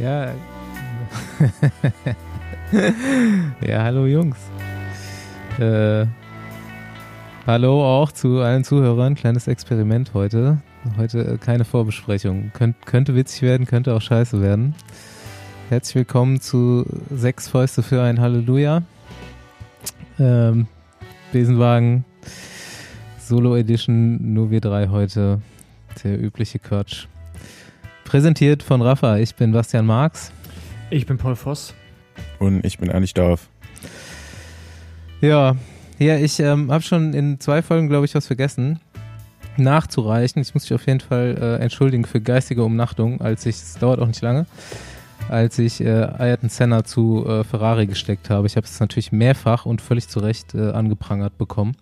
Ja. ja, hallo Jungs. Äh, hallo auch zu allen Zuhörern. Kleines Experiment heute. Heute äh, keine Vorbesprechung. Könnt, könnte witzig werden, könnte auch scheiße werden. Herzlich willkommen zu Sechs Fäuste für ein Halleluja. Ähm, Besenwagen Solo Edition, nur wir drei heute. Der übliche Quatsch. Präsentiert von Rafa. Ich bin Bastian Marx. Ich bin Paul Voss. Und ich bin Anni Dorf. Ja, ja, ich ähm, habe schon in zwei Folgen, glaube ich, was vergessen nachzureichen. Ich muss mich auf jeden Fall äh, entschuldigen für geistige Umnachtung, als ich, es dauert auch nicht lange, als ich äh, Ayrton Senna zu äh, Ferrari gesteckt habe. Ich habe es natürlich mehrfach und völlig zu Recht äh, angeprangert bekommen.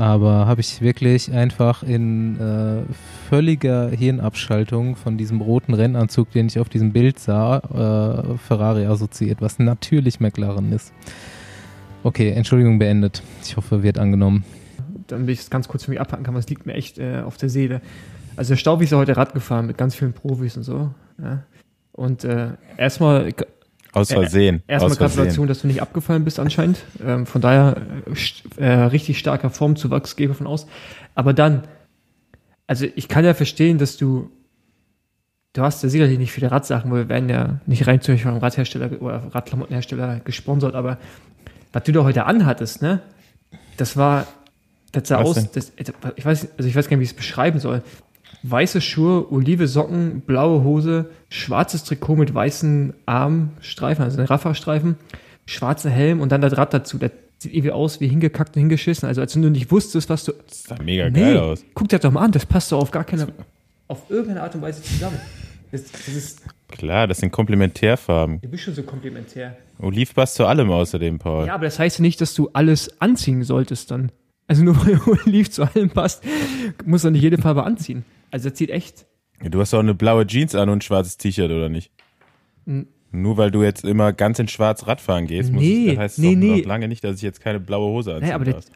Aber habe ich wirklich einfach in äh, völliger Hirnabschaltung von diesem roten Rennanzug, den ich auf diesem Bild sah, äh, Ferrari assoziiert, was natürlich McLaren ist. Okay, Entschuldigung beendet. Ich hoffe, wird angenommen. Dann will ich es ganz kurz für mich abhaken kann, weil es liegt mir echt äh, auf der Seele. Also der Staubi ist ja heute Rad gefahren mit ganz vielen Profis und so. Ja. Und äh, erstmal aus Versehen. Äh, erstmal Gratulation, dass du nicht abgefallen bist anscheinend. Ähm, von daher äh, richtig starker Formzuwachs, gehe ich davon aus. Aber dann, also ich kann ja verstehen, dass du, du hast ja sicherlich nicht viele Radsachen, weil wir werden ja nicht rein zufällig vom Radhersteller oder Radklamottenhersteller gesponsert, aber was du da heute anhattest, ne, das war, das sah was aus, das, ich weiß, also ich weiß gar nicht, wie ich es beschreiben soll weiße Schuhe, olive Socken, blaue Hose, schwarzes Trikot mit weißen Armstreifen, also Rafferstreifen, schwarzer Helm und dann das Rad dazu. Das sieht irgendwie aus wie hingekackt und hingeschissen. Also als wenn du nicht wusstest, was du. Das sah mega nee, geil aus. Guck dir das doch mal an, das passt doch auf gar keine, auf irgendeine Art und Weise zusammen. Das, das ist Klar, das sind Komplementärfarben. Du bist schon so komplementär. Oliv passt zu allem außerdem, Paul. Ja, aber das heißt ja nicht, dass du alles anziehen solltest dann. Also nur weil Oliv zu allem passt, muss er nicht jede Farbe anziehen. Also das sieht echt. Ja, du hast auch eine blaue Jeans an und ein schwarzes T-Shirt, oder nicht? N Nur weil du jetzt immer ganz in schwarz Radfahren gehst, muss nee, ich, das heißt nee, nee. noch lange nicht, dass ich jetzt keine blaue Hose anziehe. Nee, aber das,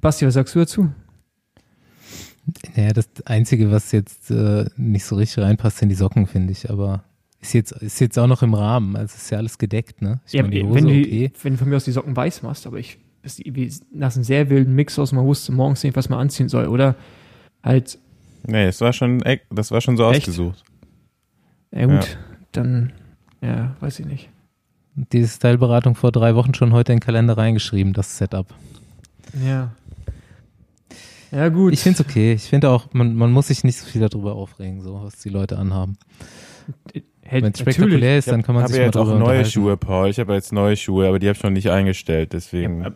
Basti, was sagst du dazu? Naja, das Einzige, was jetzt äh, nicht so richtig reinpasst, sind die Socken, finde ich. Aber ist jetzt, ist jetzt auch noch im Rahmen. Also ist ja alles gedeckt, ne? Ich ja, meine, die Hose, wenn, du, okay. wenn du von mir aus die Socken weiß machst, aber ich das ist nach einem sehr wilden Mix aus, man wusste morgens nicht, was man anziehen soll. Oder halt Nee, das war schon, das war schon so Echt? ausgesucht. Ja gut, ja. dann, ja, weiß ich nicht. Diese Styleberatung vor drei Wochen schon heute in den Kalender reingeschrieben, das Setup. Ja. Ja, gut. Ich finde es okay. Ich finde auch, man, man muss sich nicht so viel darüber aufregen, so was die Leute anhaben. Hey, Wenn es spektakulär ist, dann kann man sich mal Ich habe jetzt auch neue Schuhe, Paul. Ich habe jetzt neue Schuhe, aber die habe ich noch nicht eingestellt, deswegen. Ja,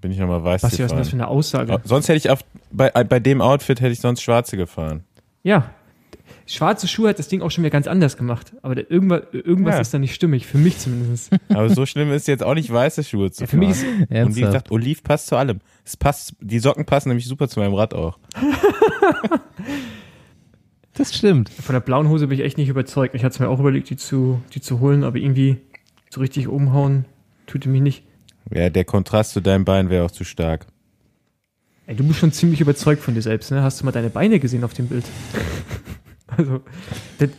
bin ich nochmal weiß Was ist das für eine Aussage? Sonst hätte ich auf, bei, bei dem Outfit hätte ich sonst schwarze gefahren. Ja. Schwarze Schuhe hat das Ding auch schon wieder ganz anders gemacht. Aber da, irgendwas, irgendwas ja. ist da nicht stimmig, für mich zumindest. Aber so schlimm ist jetzt auch nicht weiße Schuhe zu ja, für fahren. Mich ist, Und wie gesagt, Oliv passt zu allem. Es passt, die Socken passen nämlich super zu meinem Rad auch. das stimmt. Von der blauen Hose bin ich echt nicht überzeugt. Ich hatte es mir auch überlegt, die zu, die zu holen, aber irgendwie so richtig umhauen tut mich nicht. Ja, der Kontrast zu deinem Bein wäre auch zu stark. Ey, du bist schon ziemlich überzeugt von dir selbst, ne? Hast du mal deine Beine gesehen auf dem Bild? also, das,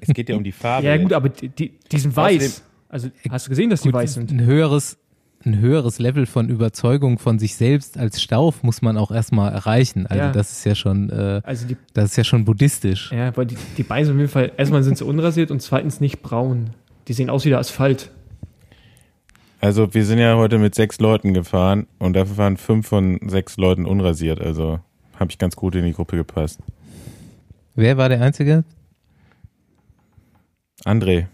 es geht ja um die Farbe. Ja, gut, aber die, die, die sind weiß. Also, hast du gesehen, dass gut, die weiß sind? Ein höheres, ein höheres Level von Überzeugung von sich selbst als Stauf muss man auch erstmal erreichen. Also ja. das ist ja schon, äh, also die, das ist ja schon buddhistisch. Ja, weil die, die Beine sind auf jeden Fall, erstmal sind sie unrasiert und zweitens nicht braun. Die sehen aus wie der Asphalt. Also wir sind ja heute mit sechs Leuten gefahren und dafür waren fünf von sechs Leuten unrasiert. Also habe ich ganz gut in die Gruppe gepasst. Wer war der Einzige? André.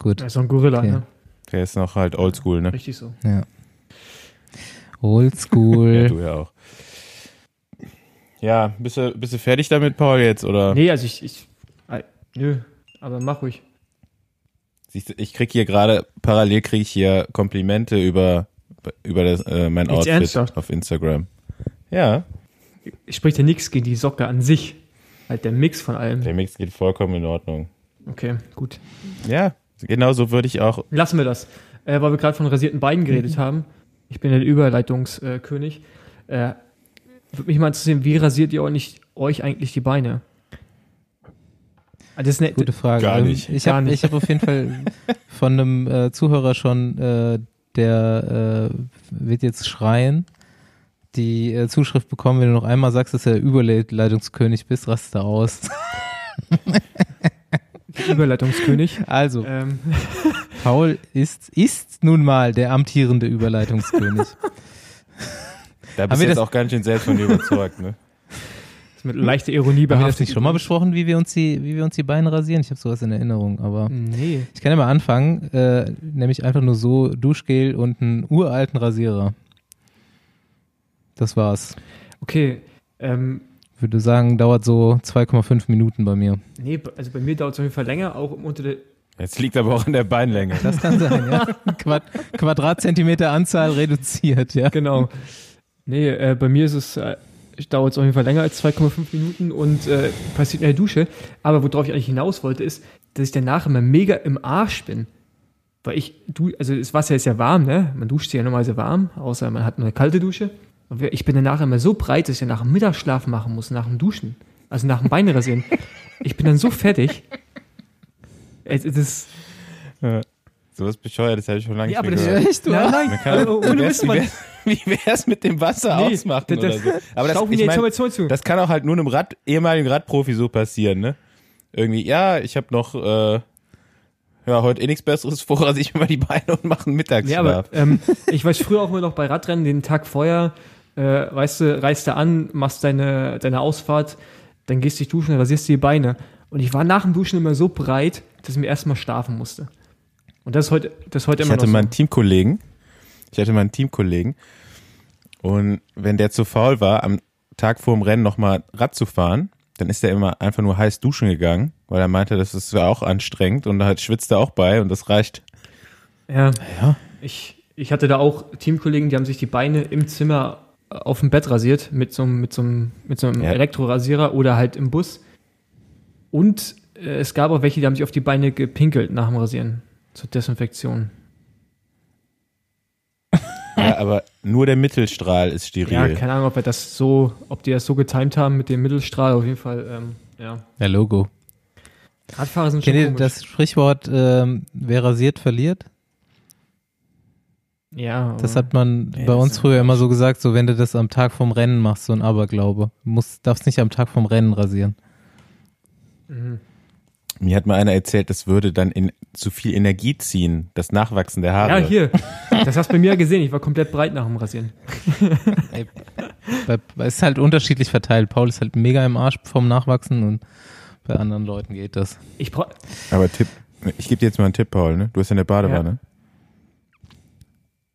Gut. Er ist so ein Gorilla, okay. ne? Der ist noch halt oldschool, ne? Richtig so. Ja. Oldschool. ja, du ja auch. Ja, bist du, bist du fertig damit, Paul, jetzt, oder? Nee, also ich, ich, nö, aber mach ruhig. Siehst du, ich krieg hier gerade, parallel kriege ich hier Komplimente über, über das, äh, mein Nichts Outfit ernsthaft? auf Instagram. Ja. Spricht ja nichts gegen die Socke an sich. Halt der Mix von allem. Der Mix geht vollkommen in Ordnung. Okay, gut. Ja, genau so würde ich auch. Lassen wir das. Äh, weil wir gerade von rasierten Beinen geredet mhm. haben. Ich bin der Überleitungskönig. Äh, würde mich mal interessieren, wie rasiert ihr euch, euch eigentlich die Beine? Ah, das ist eine gute Frage. Gar nicht. Ich habe hab auf jeden Fall Gute Gute Frage. Gar nicht. Ich habe hab auf jeden Fall von einem äh, Zuhörer schon, äh, der äh, wird jetzt schreien, die äh, Zuschrift bekommen, wenn du noch einmal sagst, dass du der Überleitungskönig bist, rast da aus. Überleitungskönig. Also, ähm. Paul ist, ist nun mal der amtierende Überleitungskönig. Da bist du jetzt auch ganz schön selbst von dir überzeugt, ne? Mit leichter Ironie behaftet. Haben wir das nicht schon mal besprochen, wie wir uns die, wie wir uns die Beine rasieren? Ich habe sowas in Erinnerung, aber nee. ich kann ja mal anfangen, äh, nämlich einfach nur so Duschgel und einen uralten Rasierer. Das war's. Okay. Ähm, würde sagen, dauert so 2,5 Minuten bei mir. Nee, also bei mir dauert es auf jeden Fall länger, auch unter der. Jetzt liegt aber auch in der Beinlänge. Das kann sein, ja. Quad Quadratzentimeter Anzahl reduziert, ja. Genau. Nee, äh, bei mir ist es, äh, dauert es auf jeden Fall länger als 2,5 Minuten und äh, passiert in der Dusche. Aber worauf ich eigentlich hinaus wollte, ist, dass ich danach immer mega im Arsch bin. Weil ich, du, also das Wasser ist ja warm, ne? Man duscht sich ja normalerweise warm, außer man hat eine kalte Dusche. Und ich bin danach immer so breit, dass ich nach dem Mittagsschlaf machen muss, nach dem Duschen. Also nach dem Beine rasieren. ich bin dann so fertig. Es, es ist. Ja. So was bescheuert, das habe ich schon lange ja, nicht mehr aber das gehört. Ist echt, nein, nein. Also, ohne Wissen, man. Wie wär's mit dem Wasser nee, ausmachen das, oder so? Aber das, ich mein, das kann auch halt nur einem Rad, ehemaligen Radprofi so passieren, ne? Irgendwie, ja, ich habe noch äh, ja, heute eh nichts Besseres vor, als ich mir mal die Beine und mache einen Mittagsschlaf. Ja, aber ähm, ich weiß früher auch immer noch bei Radrennen, den Tag vorher, äh, weißt du, reist du an, machst deine, deine Ausfahrt, dann gehst du dich duschen, rasierst dir die Beine. Und ich war nach dem Duschen immer so breit, dass ich mir erstmal schlafen musste. Und das ist heute, das ist heute immer ich hatte noch so. meinen Teamkollegen, ich hatte meinen Teamkollegen und wenn der zu faul war, am Tag vor dem Rennen nochmal Rad zu fahren, dann ist er immer einfach nur heiß duschen gegangen, weil er meinte, das ist ja auch anstrengend und da schwitzt er auch bei und das reicht. Ja, ja. Ich, ich hatte da auch Teamkollegen, die haben sich die Beine im Zimmer auf dem Bett rasiert mit so einem, mit so mit so einem ja. Elektrorasierer oder halt im Bus. Und äh, es gab auch welche, die haben sich auf die Beine gepinkelt nach dem Rasieren zur Desinfektion. Ja, aber nur der Mittelstrahl ist steril. Ja, keine Ahnung, ob wir das so, ob die das so getimt haben mit dem Mittelstrahl. Auf jeden Fall, ähm, ja. Der Logo. Radfahrer sind schon Kennt ihr das Sprichwort, ähm, wer rasiert, verliert? Ja. Das hat man ja, bei uns früher immer so gesagt, so wenn du das am Tag vom Rennen machst, so ein Aberglaube. Du musst, darfst nicht am Tag vom Rennen rasieren. Mhm. Mir hat mal einer erzählt, das würde dann in zu viel Energie ziehen, das Nachwachsen der Haare. Ja, hier. Das hast du bei mir gesehen. Ich war komplett breit nach dem Rasieren. Ey, es ist halt unterschiedlich verteilt. Paul ist halt mega im Arsch vom Nachwachsen und bei anderen Leuten geht das. Ich brauch Aber Tipp, ich gebe dir jetzt mal einen Tipp, Paul. Ne? Du hast ja eine Badewanne. Ja.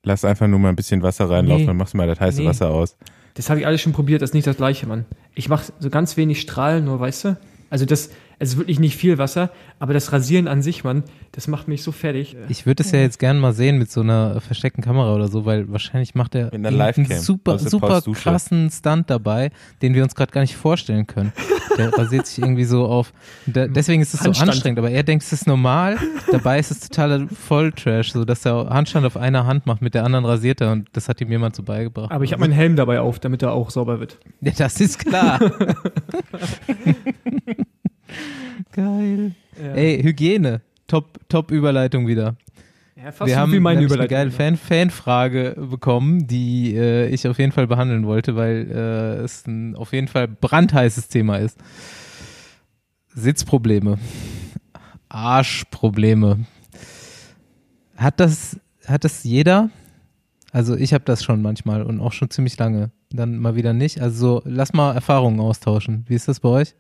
Lass einfach nur mal ein bisschen Wasser reinlaufen, nee. dann machst du mal das heiße nee. Wasser aus. Das habe ich alles schon probiert, das ist nicht das gleiche, Mann. Ich mache so ganz wenig Strahlen, nur weißt du. Also das, es ist wirklich nicht viel Wasser, aber das Rasieren an sich, Mann, das macht mich so fertig. Ich würde es ja jetzt gerne mal sehen mit so einer versteckten Kamera oder so, weil wahrscheinlich macht er einen super, super krassen Stunt dabei, den wir uns gerade gar nicht vorstellen können. Der rasiert sich irgendwie so auf. Der, deswegen ist es so anstrengend, aber er denkt, es ist normal. Dabei ist es totaler Volltrash, so dass er Handstand auf einer Hand macht, mit der anderen rasiert er und das hat ihm jemand so beigebracht. Aber ich habe meinen Helm dabei auf, damit er auch sauber wird. Ja, das ist klar. Geil. Ja. Ey, Hygiene. Top, top Überleitung wieder. Ja, fast Wir haben wie meine Überleitung. eine geile Fan Fanfrage bekommen, die äh, ich auf jeden Fall behandeln wollte, weil äh, es ein auf jeden Fall brandheißes Thema ist. Sitzprobleme. Arschprobleme. Hat das, hat das jeder? Also ich habe das schon manchmal und auch schon ziemlich lange. Dann mal wieder nicht. Also lass mal Erfahrungen austauschen. Wie ist das bei euch?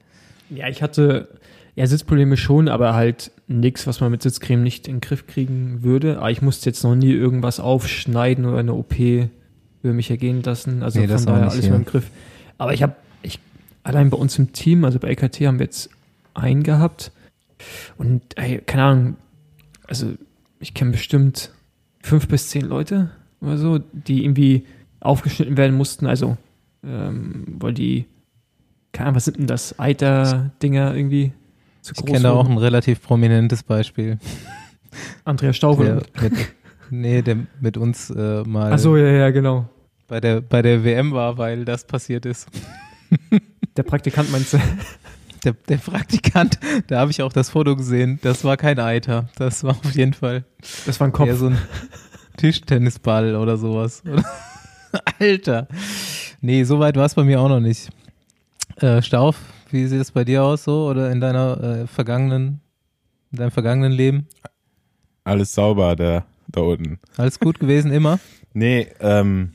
Ja, ich hatte ja Sitzprobleme schon, aber halt nichts, was man mit Sitzcreme nicht in den Griff kriegen würde. Aber ich musste jetzt noch nie irgendwas aufschneiden oder eine OP über mich ergehen lassen. Also nee, von daher alles mal im Griff. Aber ich habe, ich, allein bei uns im Team, also bei LKT haben wir jetzt einen gehabt. Und ey, keine Ahnung, also ich kenne bestimmt fünf bis zehn Leute oder so, die irgendwie aufgeschnitten werden mussten, also ähm, weil die keine Ahnung, was sind denn das? Eiter-Dinger irgendwie zu? Ich kenne da auch ein relativ prominentes Beispiel. Andreas Staufel. nee, der mit uns äh, mal. Ach so, ja, ja, genau. Bei der, bei der WM war, weil das passiert ist. Der Praktikant meinst du? der, der Praktikant, da habe ich auch das Foto gesehen. Das war kein Eiter. Das war auf jeden Fall Das war ein Kopf. eher so ein Tischtennisball oder sowas. Alter. Nee, so weit war es bei mir auch noch nicht. Äh, Stauf, wie sieht es bei dir aus so oder in deiner äh, vergangenen, in deinem vergangenen Leben? Alles sauber da, da unten. Alles gut gewesen immer? Nee, ähm,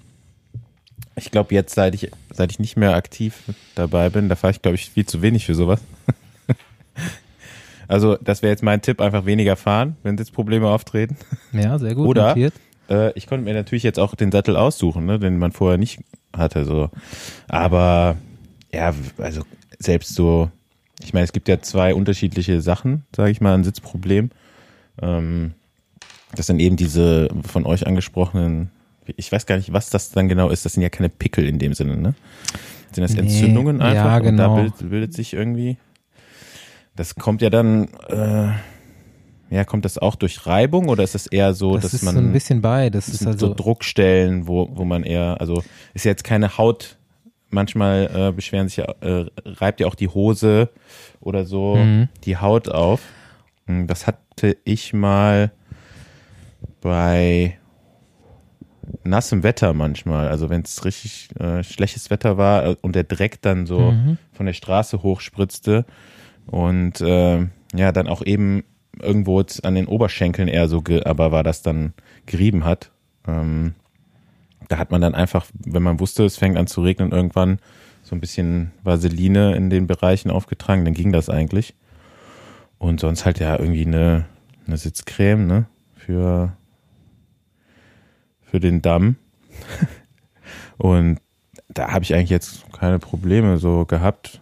ich glaube jetzt, seit ich, seit ich nicht mehr aktiv dabei bin, da fahre ich, glaube ich, viel zu wenig für sowas. also, das wäre jetzt mein Tipp, einfach weniger fahren, wenn jetzt Probleme auftreten. Ja, sehr gut. Oder-. Äh, ich konnte mir natürlich jetzt auch den Sattel aussuchen, ne, den man vorher nicht hatte. So. Aber ja, also selbst so, ich meine, es gibt ja zwei unterschiedliche Sachen, sage ich mal, ein Sitzproblem. Ähm, das sind eben diese von euch angesprochenen, ich weiß gar nicht, was das dann genau ist. Das sind ja keine Pickel in dem Sinne, ne? Sind das Nee, Entzündungen ja, einfach? Und genau. da bildet, bildet sich irgendwie. Das kommt ja dann, äh, ja, kommt das auch durch Reibung oder ist das eher so, das dass ist man so ein bisschen bei. Das ist also so Druckstellen, wo, wo man eher, also ist jetzt keine Haut, manchmal äh, beschweren sich ja, äh, reibt ja auch die Hose oder so Mhm. die Haut auf. Hm, Das hatte ich mal bei nassem Wetter manchmal, also wenn es richtig äh, schlechtes Wetter war äh, und der Dreck dann so Mhm. von der Straße hochspritzte und äh, ja, dann auch eben irgendwo an den Oberschenkeln eher so, aber war das dann gerieben hat. Ähm, da hat man dann einfach, wenn man wusste, es fängt an zu regnen, irgendwann so ein bisschen Vaseline in den Bereichen aufgetragen, dann ging das eigentlich. Und sonst halt ja irgendwie eine, eine Sitzcreme, ne? Für, für den Damm. Und da habe ich eigentlich jetzt keine Probleme so gehabt.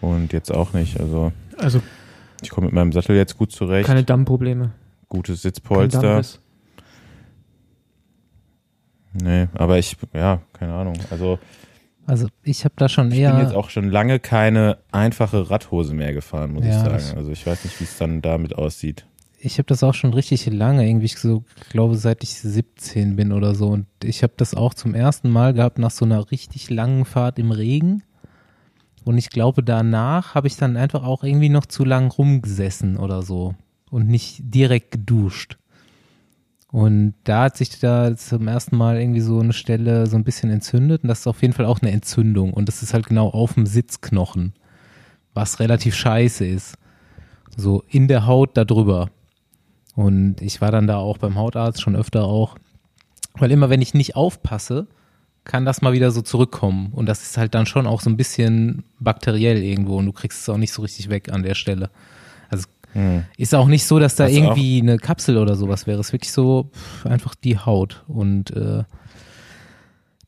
Und jetzt auch nicht. Also Also ich komme mit meinem Sattel jetzt gut zurecht. keine Dammprobleme. Gutes Kein Sitzpolster. Nee, aber ich, ja, keine Ahnung. Also Also ich habe da schon ich eher. bin jetzt auch schon lange keine einfache Radhose mehr gefahren, muss Ja, ich sagen. Also ich weiß nicht, wie es dann damit aussieht. ich habe das auch schon richtig lange, irgendwie ich so, glaube seit ich 17 bin oder so. Und ich habe das auch zum ersten Mal gehabt nach so einer richtig langen Fahrt im Regen. Und ich glaube, danach habe ich dann einfach auch irgendwie noch zu lang rumgesessen oder so und nicht direkt geduscht. Und da hat sich da zum ersten Mal irgendwie so eine Stelle so ein bisschen entzündet. Und das ist auf jeden Fall auch eine Entzündung. Und das ist halt genau auf dem Sitzknochen, was relativ scheiße ist. So in der Haut da drüber. Und ich war dann da auch beim Hautarzt schon öfter auch. Weil immer, wenn ich nicht aufpasse, kann das mal wieder so zurückkommen. Und das ist halt dann schon auch so ein bisschen bakteriell irgendwo. Und du kriegst es auch nicht so richtig weg an der Stelle. Hm. ist auch nicht so, dass da Hast irgendwie eine Kapsel oder sowas wäre. Es ist wirklich so pff, einfach die Haut. Und äh,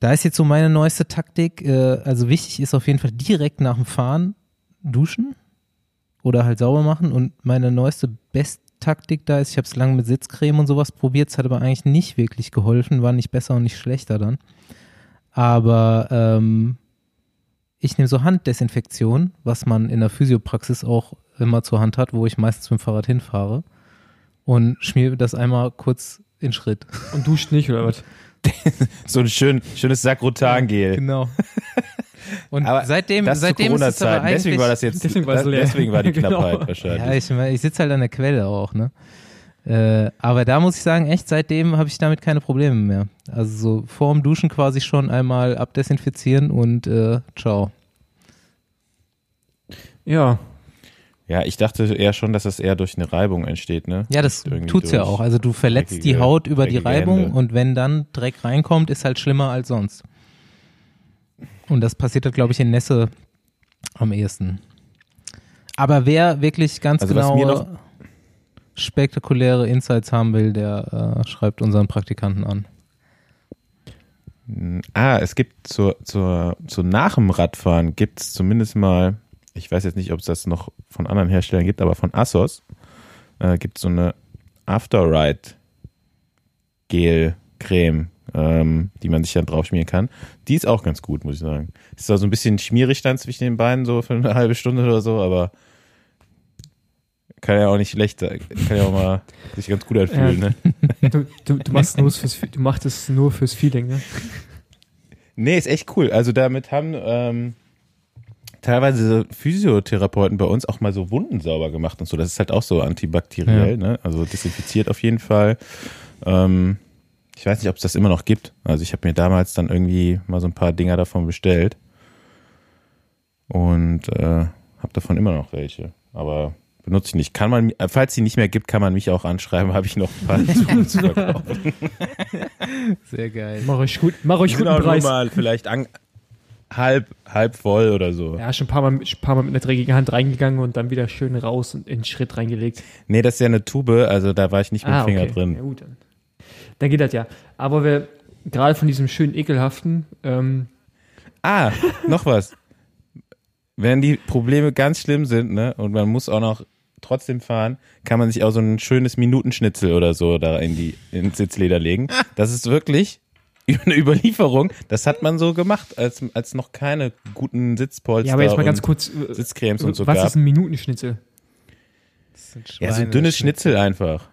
da ist jetzt so meine neueste Taktik. Äh, also wichtig ist auf jeden Fall direkt nach dem Fahren duschen oder halt sauber machen. Und meine neueste Best-Taktik da ist, ich habe es lange mit Sitzcreme und sowas probiert, es hat aber eigentlich nicht wirklich geholfen, war nicht besser und nicht schlechter dann. Aber ähm, ich nehme so Handdesinfektion, was man in der Physiopraxis auch immer zur Hand hat, wo ich meistens mit dem Fahrrad hinfahre und schmier das einmal kurz in Schritt. Und duscht nicht, oder was? So ein schön, schönes Sakrotangel. Genau. Und Aber seitdem, Das seitdem zu ist es aber Deswegen war das jetzt, Deswegen war deswegen war die Genau. Knappheit wahrscheinlich. Ja, ich, ich sitze halt an der Quelle auch, ne? Äh, aber da muss ich sagen, echt, seitdem habe ich damit keine Probleme mehr. Also so vorm Duschen quasi schon einmal abdesinfizieren und äh, ciao. Ja, Ja, ich dachte eher schon, dass das eher durch eine Reibung entsteht, ne? Ja, das Irgendwie tut's ja auch. Also du verletzt die dreckige- Haut über die Reibung Hände. und wenn dann Dreck reinkommt, ist halt schlimmer als sonst. Und das passiert halt, glaube ich, in Nässe am ehesten. Aber wer wirklich ganz Also genau spektakuläre Insights haben will, der äh, schreibt unseren Praktikanten an. Ah, es gibt zur, zur, zu nach dem Radfahren gibt es zumindest mal, ich weiß jetzt nicht, ob es das noch von anderen Herstellern gibt, aber von Asos äh, gibt es so eine Afterride Gel Creme, ähm, die man sich dann drauf schmieren kann. Die ist auch ganz gut, muss ich sagen. Ist zwar so ein bisschen schmierig dann zwischen den Beinen, so für eine halbe Stunde oder so, aber kann ja auch nicht schlecht sein. Kann ja auch mal sich ganz gut anfühlen, Ja. ne? du, du, du, machst nur fürs, du machst es nur fürs Feeling, ne? Nee, ist echt cool. Also damit haben ähm, teilweise Physiotherapeuten bei uns auch mal so Wunden sauber gemacht und so. Das ist halt auch so antibakteriell, Ja. ne? Also desinfiziert auf jeden Fall. Ähm, ich weiß nicht, ob es das immer noch gibt. Also ich habe mir damals dann irgendwie mal so ein paar Dinger davon bestellt und äh, habe davon immer noch welche. Aber benutze ich nicht. Kann man, falls sie nicht mehr gibt, kann man mich auch anschreiben. Habe ich noch ein paar zu verkaufen. Sehr geil. Mach euch gut, mach euch guten Preis. mal vielleicht an, halb, halb voll oder so. Ja, schon ein paar, Mal, ein paar Mal mit einer dreckigen Hand reingegangen und dann wieder schön raus und in den Schritt reingelegt. Nee, das ist ja eine Tube, also da war ich nicht mit dem Finger Ah, Ja, drin. gut, dann. dann geht das ja. Aber wir gerade von diesem schönen ekelhaften, ähm, Ah, noch was. Wenn die Probleme ganz schlimm sind, ne, und man muss auch noch trotzdem fahren, kann man sich auch so ein schönes Minutenschnitzel oder so da in die ins Sitzleder legen. Das ist wirklich eine Überlieferung. Das hat man so gemacht, als als noch keine guten Sitzpolster ja, aber jetzt mal ganz und kurz, äh, Sitzcremes und so was gab. ist ein Minutenschnitzel? Ja, so ein dünnes Schnitzel einfach.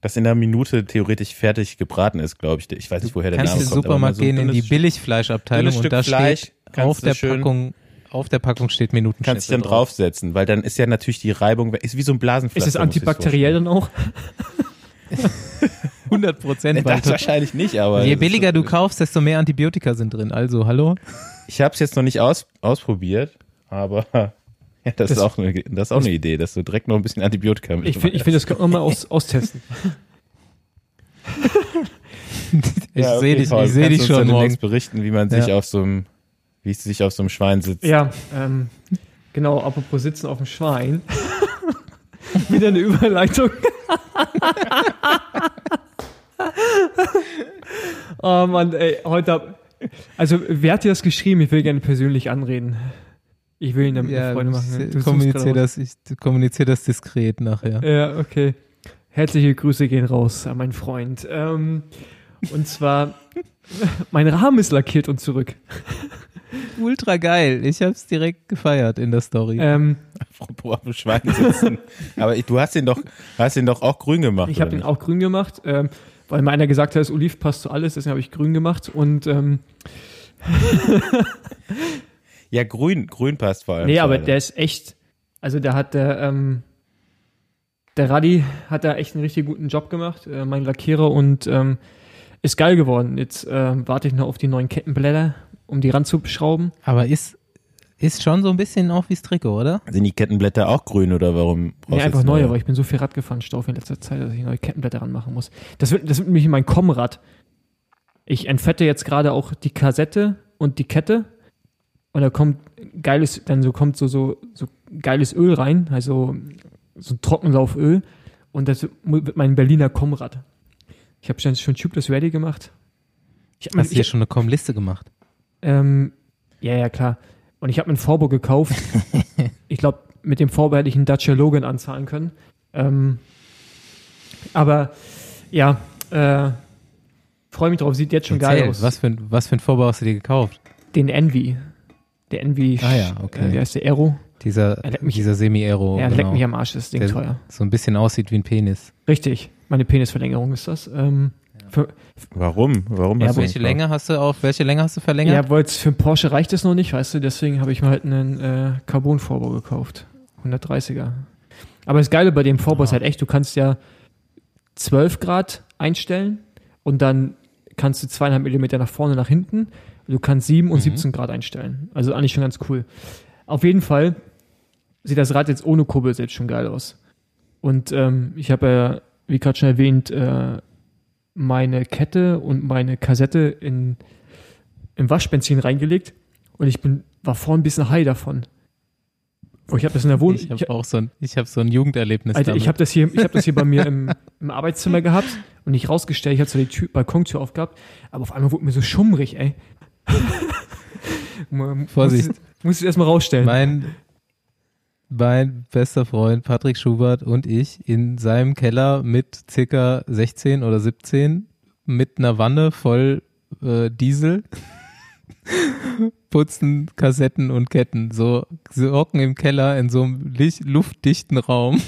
Das in einer Minute theoretisch fertig gebraten ist, glaube ich. Ich weiß nicht, woher der Kannst Name du in den kommt. Supermarkt so gehen in die Billigfleischabteilung und da Fleisch steht kannst auf der Packung, auf der Packung steht Minutenschnitzel. kannst dich dann drauf. draufsetzen, weil dann ist ja natürlich die Reibung, ist wie so ein Blasenpflaster. Ist es antibakteriell dann auch? 100 Prozent. vorstellen. Das wahrscheinlich nicht, aber. Je billiger du kaufst, desto mehr Antibiotika sind drin. Also, hallo? Ich habe es jetzt noch nicht aus, ausprobiert, aber ja, das, Das- ist auch eine, das ist auch eine Idee, dass du direkt noch ein bisschen Antibiotika mit Ich finde, ich find, das kann man mal aus, austesten. Ich Ja, okay, sehe dich, Paul, ich sehe kannst dich schon demnächst berichten, wie man sich Ja. auf so einem, wie es sich auf so einem Schwein sitzt. Ja, ähm, genau, apropos sitzen auf dem Schwein. Wieder eine Überleitung. oh Mann, ey, heute hab, also wer hat dir das geschrieben? Ich will gerne persönlich anreden. Ich will ihn damit Ja, Freunde machen. ich Du gerade das, ich kommuniziere das diskret nachher. Ja, okay. Herzliche Grüße gehen raus an meinen Freund. Ähm, und zwar, mein Rahmen ist lackiert und zurück. Ultra geil. Ich hab's direkt gefeiert in der Story. Ähm, Apropos auf dem Schwein sitzen. aber ich, du hast den doch, hast den doch auch grün gemacht. Ich habe den auch grün gemacht, ähm, weil mir einer gesagt hat, das Oliv passt zu alles, deswegen habe ich grün gemacht und ähm? Ja, grün, grün passt vor allem. nee, aber der ist echt, also da hat der ähm, der Radi hat da echt einen richtig guten Job gemacht, äh, mein Lackierer und ähm, ist geil geworden. Jetzt ähm, warte ich noch auf die neuen Kettenblätter, um die ranzuschrauben. Aber ist, ist schon so ein bisschen auch wie's Trikot, oder? Sind die Kettenblätter auch grün oder warum? Nee, einfach jetzt neue, weil ich bin so viel Rad gefahren, Stauf in letzter Zeit, dass ich neue Kettenblätter ranmachen muss. Das wird, das wird nämlich mein Kommrad. Ich entfette jetzt gerade auch die Kassette und die Kette und da kommt geiles, dann so kommt so, so, so geiles Öl rein, also so ein Trockenlauföl und das wird mein Berliner Kommrad. Ich habe schon, schon Tubeless Ready gemacht. Ich hab Hast du hier schon eine Komm-Liste gemacht? Ähm, ja, ja, klar. Und ich habe mir einen Vorbo gekauft. ich glaube, mit dem Vorbo hätte ich einen Dacia Logan anzahlen können. Ähm, aber ja, äh, freue mich drauf. Sieht jetzt schon geil Erzähl, aus. Was für, ein, was für ein Vorbau hast du dir gekauft? Den Envy. Der Envy. Ah ja, okay. Äh, wie heißt der? Aero? Dieser, Er mich- dieser Semi-Aero. ja, genau, leckt mich am Arsch, das Ding Der- teuer. so ein bisschen aussieht wie ein Penis. Richtig. Meine Penisverlängerung ist das. Ähm, für, Warum? Warum Ja, hast du welche Länge hast du auf, welche Länge hast du verlängert? ja, weil für einen Porsche reicht es noch nicht, weißt du, deswegen habe ich mir halt einen äh, Carbon-Vorbau gekauft. 130er. Aber das Geile bei dem Vorbau ist halt echt, du kannst ja 12 Grad einstellen und dann kannst du zweieinhalb Millimeter nach vorne, nach hinten. Du kannst 7 und Mhm. 17 Grad einstellen. Also eigentlich schon ganz cool. Auf jeden Fall sieht das Rad jetzt ohne Kurbel selbst schon geil aus. Und ähm, ich habe ja, wie gerade schon erwähnt, äh, meine Kette und meine Kassette in, im Waschbenzin reingelegt und ich bin, war vorhin ein bisschen high davon. Oh, ich habe das in der Wohnung. ich habe auch so ein, ich habe so ein Jugenderlebnis Alter, damit. ich habe das hier, ich habe das hier bei mir im, im Arbeitszimmer gehabt und nicht rausgestellt. Ich hatte so die Tür, Balkontür aufgehabt, aber auf einmal wurde mir so schummrig, ey. Vorsicht. Muss, muss ich erstmal rausstellen. mein, mein bester Freund Patrick Schubert und ich in seinem Keller mit circa 16 oder 17 mit einer Wanne voll äh, Diesel putzen Kassetten und Ketten. So, hocken im Keller in so einem licht, luftdichten Raum.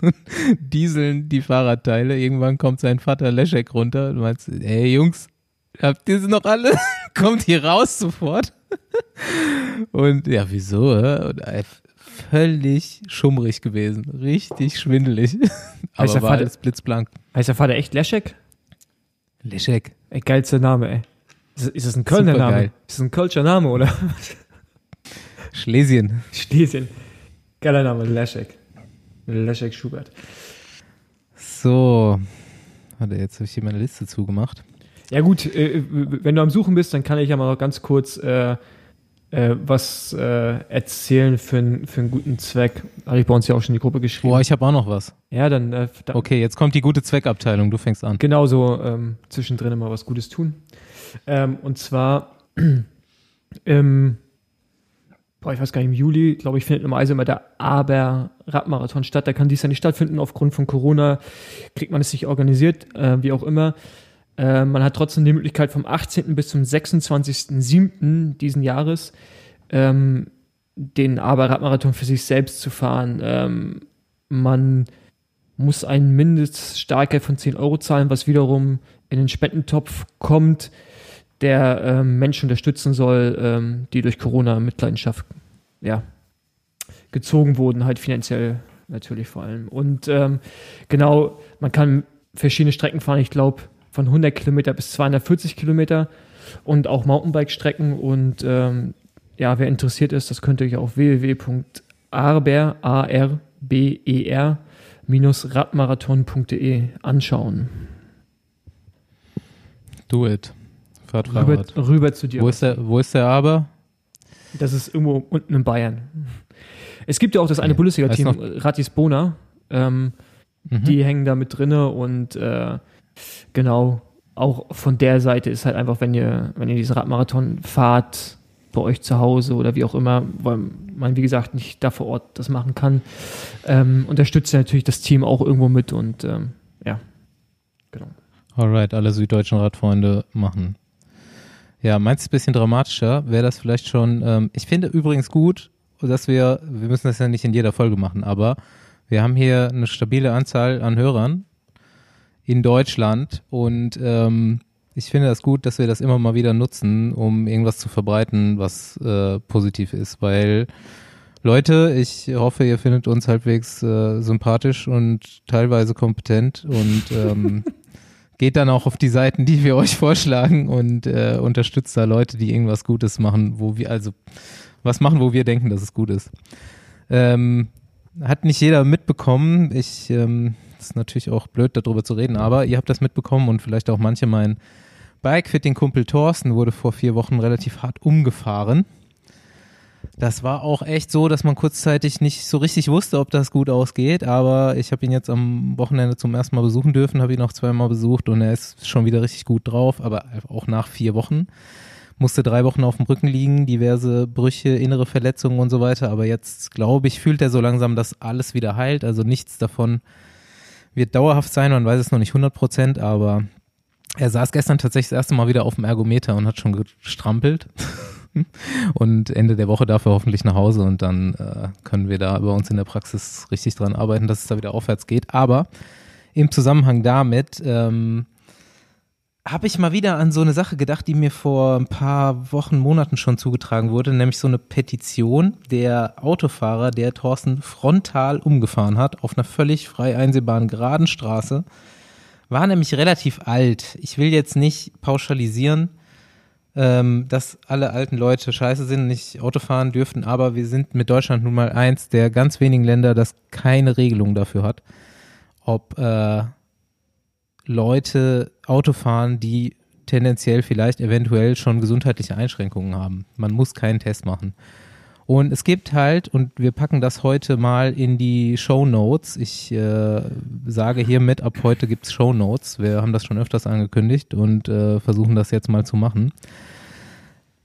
Dieseln die Fahrradteile. Irgendwann kommt sein Vater Leschek runter und meint, ey Jungs, habt ihr sie noch alle? Kommt hier raus sofort. Und ja, wieso? Und, völlig schummrig gewesen. Richtig schwindelig. Heißt der Aber war Vater- alles blitzblank. Heißt der Vater echt Leschek? Leschek. Ey, geilster Name, ey. Ist, ist das ein Kölner Supergeil. Name? Ist das ein Kölscher Name, oder? Schlesien. Schlesien. Geiler Name, Leschek. Leschek Schubert. So. Warte, jetzt habe ich hier meine Liste zugemacht. Ja gut, äh, wenn du am Suchen bist, dann kann ich ja mal noch ganz kurz äh, äh, was äh, erzählen für, n- für einen guten Zweck. Habe ich bei uns ja auch schon in die Gruppe geschrieben. Boah, ich habe auch noch was. ja, dann, äh, dann Okay, jetzt kommt die gute Zweckabteilung. Du fängst an. genauso ähm, zwischendrin mal was Gutes tun. Ähm, und zwar im, boah, ich weiß gar nicht, im Juli, glaube ich, findet normalerweise immer der Aber Radmarathon statt. Der kann dies Jahr nicht stattfinden. Aufgrund von Corona kriegt man es nicht organisiert, äh, wie auch immer. Äh, man hat trotzdem die Möglichkeit vom 18. bis zum 26.07. diesen Jahres ähm, den Aber Radmarathon für sich selbst zu fahren. Ähm, man muss ein Mindeststartgeld von 10 Euro zahlen, was wiederum in den Spendentopf kommt, der ähm, Menschen unterstützen soll, ähm, die durch Corona in Mitleidenschaft ja, gezogen wurden, halt finanziell natürlich vor allem. Und ähm, genau, man kann verschiedene Strecken fahren, ich glaube von 100 Kilometer bis 240 Kilometer und auch Mountainbike-Strecken und ähm, ja, wer interessiert ist, das könnt ihr euch auf www.arber, A-R-B-E-R, radmarathon.de anschauen. Do it. Fahrt Rüber, rüber zu dir. Wo ist, der, wo ist der Aber? Das ist irgendwo unten in Bayern. Es gibt ja auch das eine Ja, Bundesliga-Team, Ratisbona. Ähm, Mhm. Die hängen da mit drinne und äh, genau, auch von der Seite ist halt einfach, wenn ihr, wenn ihr diesen Radmarathon fahrt, bei euch zu Hause oder wie auch immer, weil man, wie gesagt, nicht da vor Ort das machen kann, ähm, unterstützt ihr natürlich das Team auch irgendwo mit und ähm, ja, genau. Alright, alle süddeutschen Radfreunde machen. Ja, meinst du ein bisschen dramatischer? Wäre das vielleicht schon, ähm, ich finde übrigens gut, dass wir, wir müssen das ja nicht in jeder Folge machen, aber wir haben hier eine stabile Anzahl an Hörern in Deutschland und ähm, ich finde das gut, dass wir das immer mal wieder nutzen, um irgendwas zu verbreiten, was äh, positiv ist, weil Leute, ich hoffe, ihr findet uns halbwegs äh, sympathisch und teilweise kompetent und ähm, geht dann auch auf die Seiten, die wir euch vorschlagen und äh, unterstützt da Leute, die irgendwas Gutes machen, wo wir, also was machen, wo wir denken, dass es gut ist. Ähm, hat nicht jeder mitbekommen. Ich, ähm, ist natürlich auch blöd, darüber zu reden, aber ihr habt das mitbekommen und vielleicht auch manche mein Bikefitting-Kumpel Thorsten wurde vor vier Wochen relativ hart umgefahren. Das war auch echt so, dass man kurzzeitig nicht so richtig wusste, ob das gut ausgeht, aber ich habe ihn jetzt am Wochenende zum ersten Mal besuchen dürfen, habe ihn auch zweimal besucht und er ist schon wieder richtig gut drauf, aber auch nach vier Wochen. Musste drei Wochen auf dem Rücken liegen, diverse Brüche, innere Verletzungen und so weiter, aber jetzt glaube ich, fühlt er so langsam, dass alles wieder heilt, also nichts davon wird dauerhaft sein, man weiß es noch nicht 100 Prozent, aber er saß gestern tatsächlich das erste Mal wieder auf dem Ergometer und hat schon gestrampelt. Und Ende der Woche darf er hoffentlich nach Hause und dann äh, können wir da bei uns in der Praxis richtig dran arbeiten, dass es da wieder aufwärts geht. Aber im Zusammenhang damit ähm, habe ich mal wieder an so eine Sache gedacht, die mir vor ein paar Wochen, Monaten schon zugetragen wurde, nämlich so eine Petition der Autofahrer, der Thorsten frontal umgefahren hat auf einer völlig frei einsehbaren geraden Straße. War nämlich relativ alt. Ich will jetzt nicht pauschalisieren, ähm, dass alle alten Leute scheiße sind, nicht Auto fahren dürften, aber wir sind mit Deutschland nun mal eins der ganz wenigen Länder, das keine Regelung dafür hat, ob äh, Leute Auto fahren, die tendenziell vielleicht eventuell schon gesundheitliche Einschränkungen haben. Man muss keinen Test machen. Und es gibt halt, und wir packen das heute mal in die Show Notes. Ich äh, sage hiermit, ab heute gibt's Show Notes. Wir haben das schon öfters angekündigt und äh, versuchen das jetzt mal zu machen.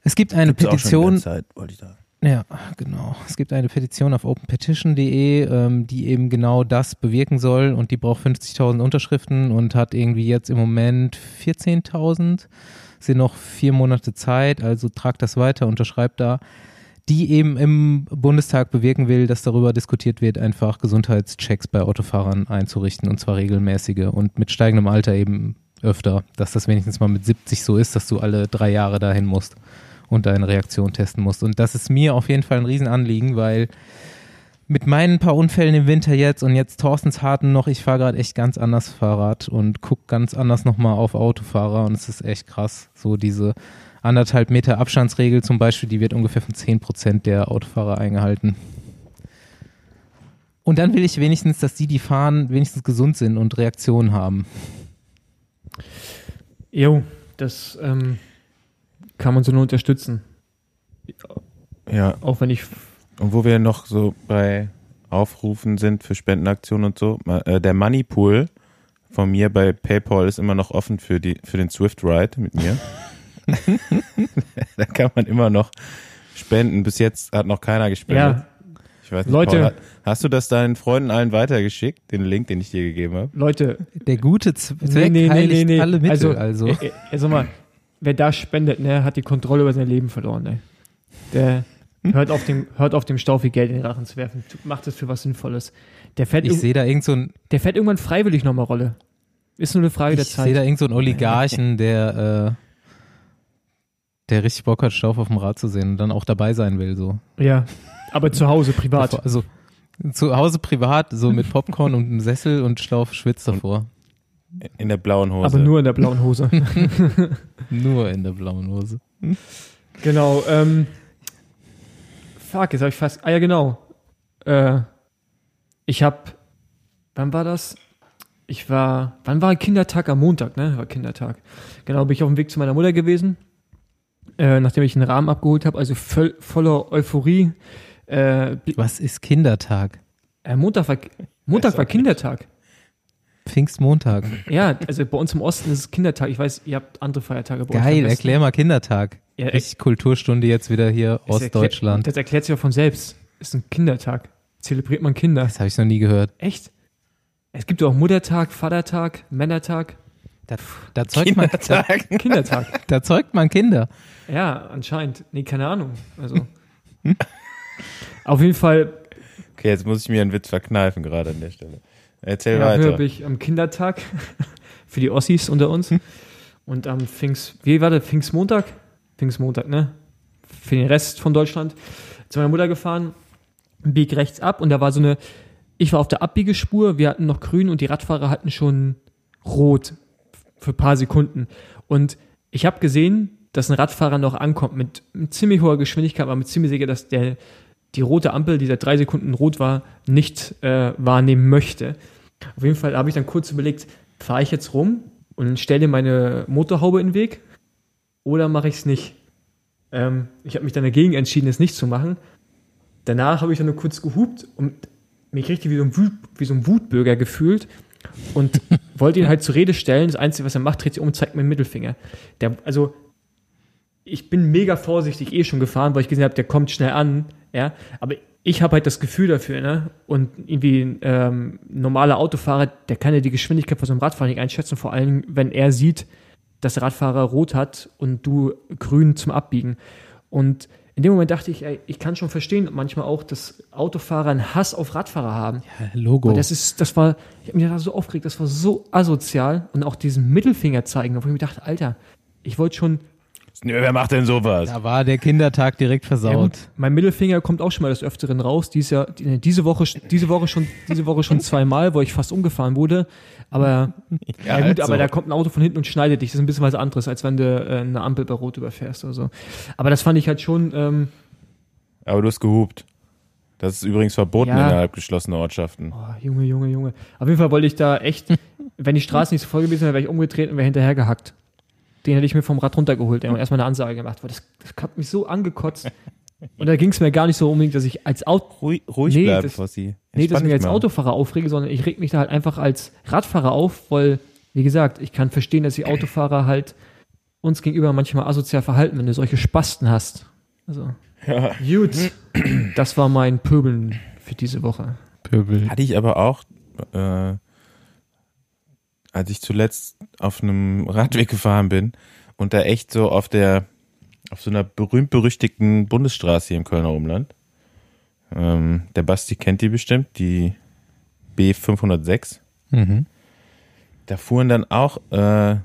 Es gibt eine Gibt's Petition. Website, wollte ich sagen. Ja, genau. Es gibt eine Petition auf openpetition.de, ähm, die eben genau das bewirken soll und die braucht 50.000 Unterschriften und hat irgendwie jetzt im Moment 14.000. Sind noch vier Monate Zeit, also tragt das weiter, unterschreibt da. Die eben im Bundestag bewirken will, dass darüber diskutiert wird, einfach Gesundheitschecks bei Autofahrern einzurichten und zwar regelmäßige und mit steigendem Alter eben öfter, dass das wenigstens mal mit 70 so ist, dass du alle drei Jahre dahin musst und deine Reaktion testen musst. Und das ist mir auf jeden Fall ein Riesenanliegen, weil mit meinen paar Unfällen im Winter jetzt und jetzt Thorstens Harten noch, ich fahre gerade echt ganz anders Fahrrad und gucke ganz anders nochmal auf Autofahrer und es ist echt krass. So diese anderthalb Meter Abstandsregel zum Beispiel, die wird ungefähr von 10 Prozent der Autofahrer eingehalten. Und dann will ich wenigstens, dass die, die fahren, wenigstens gesund sind und Reaktionen haben. Jo, das ähm, kann man so nur unterstützen. Ja, Auch wenn ich und wo wir noch so bei Aufrufen sind für Spendenaktionen und so, äh, der Moneypool von mir bei PayPal ist immer noch offen für, die, für den Swift Ride mit mir. da kann man immer noch spenden. Bis jetzt hat noch keiner gespendet. Ja, Ich weiß nicht, Leute. Paul, hast du das deinen Freunden allen weitergeschickt, den Link, den ich dir gegeben habe? Leute, Der gute Zweck heiligt alle Mittel. Also, Äh, äh, sag mal, wer da spendet, ne, hat die Kontrolle über sein Leben verloren, ne. Der hört auf dem, hört auf dem Stau viel Geld in den Rachen zu werfen. Macht es für was Sinnvolles. Der fährt, ich sehe da irgend so ein der fährt irgendwann freiwillig nochmal Rolle. Ist nur eine Frage der Ich sehe da Zeit. irgend so einen Oligarchen, der, äh, der richtig Bock hat, Stauf auf dem Rad zu sehen und dann auch dabei sein will. So. Ja. Aber zu Hause, privat. Also zu Hause privat, so mit Popcorn und einem Sessel und Stauf schwitzt davor. In der blauen Hose. Aber nur in der blauen Hose. Nur in der blauen Hose. genau, ähm. Fuck, jetzt habe ich fast. Ah ja, genau. Äh, ich hab. Wann war das? Ich war. Wann war Kindertag am Montag, ne? War Kindertag. Genau, bin ich auf dem Weg zu meiner Mutter gewesen. Äh, nachdem ich einen Rahmen abgeholt habe, also voll, voller Euphorie. Äh, Was ist Kindertag? äh, Montag war, Montag war Kindertag. Pfingstmontag. Ja, also bei uns im Osten ist es Kindertag. Ich weiß, ihr habt andere Feiertage bei euch. am Geil, erklär mal Kindertag. Ja, Richtig Kulturstunde jetzt wieder hier Ostdeutschland. Erklärt, das erklärt sich ja von selbst. Ist ein Kindertag. Zelebriert man Kinder. Das habe ich noch nie gehört. Echt? Es gibt ja auch Muttertag, Vatertag, Männertag, Da, da, zeugt man, da, Kindertag. da zeugt man Kinder. ja, anscheinend. Nee, keine Ahnung. Also. Auf jeden Fall Okay, jetzt muss ich mir einen Witz verkneifen gerade an der Stelle. Erzähl ja, weiter. habe ich am Kindertag für die Ossis unter uns und am Pfingst, wie war der Pfingstmontag? Pfingstmontag, ne? Für den Rest von Deutschland zu meiner Mutter gefahren, bieg rechts ab und da war so eine, ich war auf der Abbiegespur, wir hatten noch grün und die Radfahrer hatten schon rot für ein paar Sekunden und ich habe gesehen, dass ein Radfahrer noch ankommt mit, mit ziemlich hoher Geschwindigkeit, aber mit ziemlich sicher, dass der die rote Ampel, die seit drei Sekunden rot war, nicht äh, wahrnehmen möchte. Auf jeden Fall habe ich dann kurz überlegt, fahre ich jetzt rum und stelle meine Motorhaube in den Weg oder mache ich es nicht? Ähm, ich habe mich dann dagegen entschieden, es nicht zu machen. Danach habe ich dann nur kurz gehupt und mich richtig wie so ein, Wut, wie so ein Wutbürger gefühlt und wollte ihn halt zur Rede stellen. Das Einzige, was er macht, dreht sich um und zeigt mir den Mittelfinger. Der, also, ich bin mega vorsichtig eh schon gefahren, weil ich gesehen habe, der kommt schnell an, ja. Aber ich habe halt das Gefühl dafür, ne? Und irgendwie ein ähm, normaler Autofahrer, der kann ja die Geschwindigkeit von so einem Radfahrer nicht einschätzen, vor allem, wenn er sieht, dass der Radfahrer rot hat und du grün zum Abbiegen. Und in dem Moment dachte ich, ey, ich kann schon verstehen, manchmal auch, dass Autofahrer einen Hass auf Radfahrer haben. Logo. Aber das ist, das war, ich habe mich da so aufgeregt, das war so asozial und auch diesen Mittelfinger zeigen, wo ich mir dachte, Alter, ich wollte schon, Wer macht denn sowas? da war der Kindertag direkt ja versaut. gut, mein Mittelfinger kommt auch schon mal des Öfteren raus. Dies Jahr, die- diese Woche, diese Woche schon, diese Woche schon zweimal, wo ich fast umgefahren wurde. Aber ja, gut, halt aber so. da kommt ein Auto von hinten und schneidet dich. Das ist ein bisschen was anderes, als wenn du äh, eine Ampel bei Rot überfährst oder so. Aber das fand ich halt schon, ähm, Aber du hast gehupt. Das ist übrigens verboten Ja. innerhalb geschlossener Ortschaften. oh, Junge, Junge, Junge. Auf jeden Fall wollte ich da echt, wenn die Straße nicht so voll gewesen wäre, wäre ich umgedreht und wäre hinterher gehackt. Den hätte ich mir vom Rad runtergeholt ey, und erstmal eine Ansage gemacht, das, das hat mich so angekotzt. Und da ging es mir gar nicht so unbedingt, dass ich als Auto, Ruhig, ruhig Nee, bleiben, das- Fossi. nee, dass ich mich als mal. Autofahrer aufrege, sondern ich reg mich da halt einfach als Radfahrer auf, weil, wie gesagt, ich kann verstehen, dass die Autofahrer halt uns gegenüber manchmal asozial verhalten, wenn du solche Spasten hast. Also, Ja. gut. Das war mein Pöbeln für diese Woche. Pöbel. Hatte ich aber auch, äh, als ich zuletzt auf einem Radweg gefahren bin und da echt so auf der, auf so einer berühmt-berüchtigten Bundesstraße hier im Kölner Umland, ähm, der Basti kennt die bestimmt, die B506, Mhm. da fuhren dann auch äh,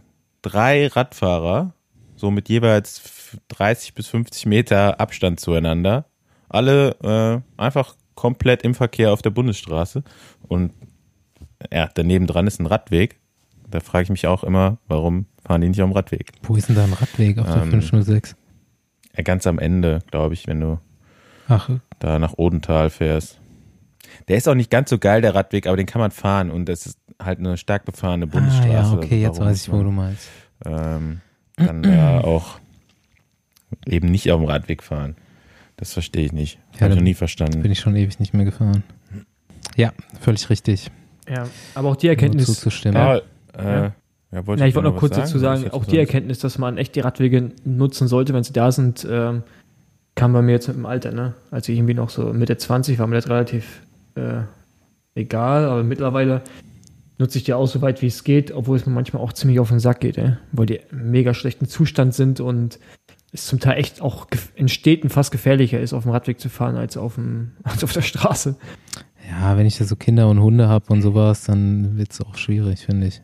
drei Radfahrer so mit jeweils 30 bis 50 Meter Abstand zueinander. Alle äh, einfach komplett im Verkehr auf der Bundesstraße. Und ja, daneben dran ist ein Radweg. Da frage ich mich auch immer, warum fahren die nicht auf dem Radweg? Wo ist denn da ein Radweg auf der Ähm, 506? Ja, ganz am Ende, glaube ich, wenn du Ach, da nach Odental fährst. Der ist auch nicht ganz so geil, der Radweg, aber den kann man fahren und das ist halt eine stark befahrene ah, Bundesstraße. ja, okay, Also jetzt warum weiß ich, wo du meinst. Ähm, dann ja auch eben nicht auf dem Radweg fahren. Das verstehe ich nicht. Ja, Habe ich noch nie verstanden. Bin ich schon ewig nicht mehr gefahren. Ja, völlig richtig. Ja, aber auch die Nur Erkenntnis, zuzustimmen. Paul, äh, Ja. ja. wollte Ja, ich wollte noch kurz sagen? dazu sagen, auch die Erkenntnis, dass man echt die Radwege nutzen sollte, wenn sie da sind, ähm, kam bei mir jetzt mit dem Alter. Ne? Als ich irgendwie noch so Mitte 20 war, mir das relativ äh, egal, aber mittlerweile nutze ich die auch so weit, wie es geht, obwohl es mir manchmal auch ziemlich auf den Sack geht, ey, weil die im mega schlechten Zustand sind und es zum Teil echt auch in Städten fast gefährlicher ist, auf dem Radweg zu fahren, als auf, dem, als auf der Straße. Ja, wenn ich da so Kinder und Hunde habe und sowas, dann wird es auch schwierig, finde ich.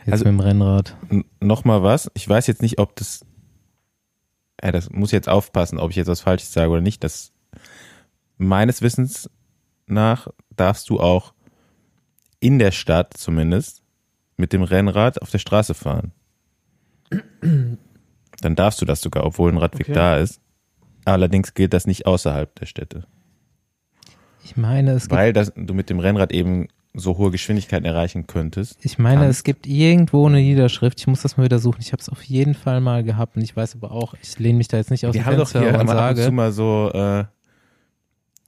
Jetzt Also- mit dem Rennrad. N- noch mal was. Ich weiß jetzt nicht, ob das. Ja, das muss jetzt aufpassen, ob ich jetzt was Falsches sage oder nicht. Das meines Wissens nach darfst du auch in der Stadt zumindest mit dem Rennrad auf der Straße fahren. Dann darfst du das sogar, obwohl ein Radweg Okay. da ist. Allerdings gilt das nicht außerhalb der Städte, Ich meine, es weil das, du mit dem Rennrad eben so hohe Geschwindigkeiten erreichen könntest. ich meine, kannst. es gibt irgendwo eine Niederschrift. Ich muss das mal wieder suchen. Ich habe es auf jeden Fall mal gehabt und ich weiß aber auch, ich lehne mich da jetzt nicht aus Wir dem haben doch Fenster hier und mal ab sage, mal so äh,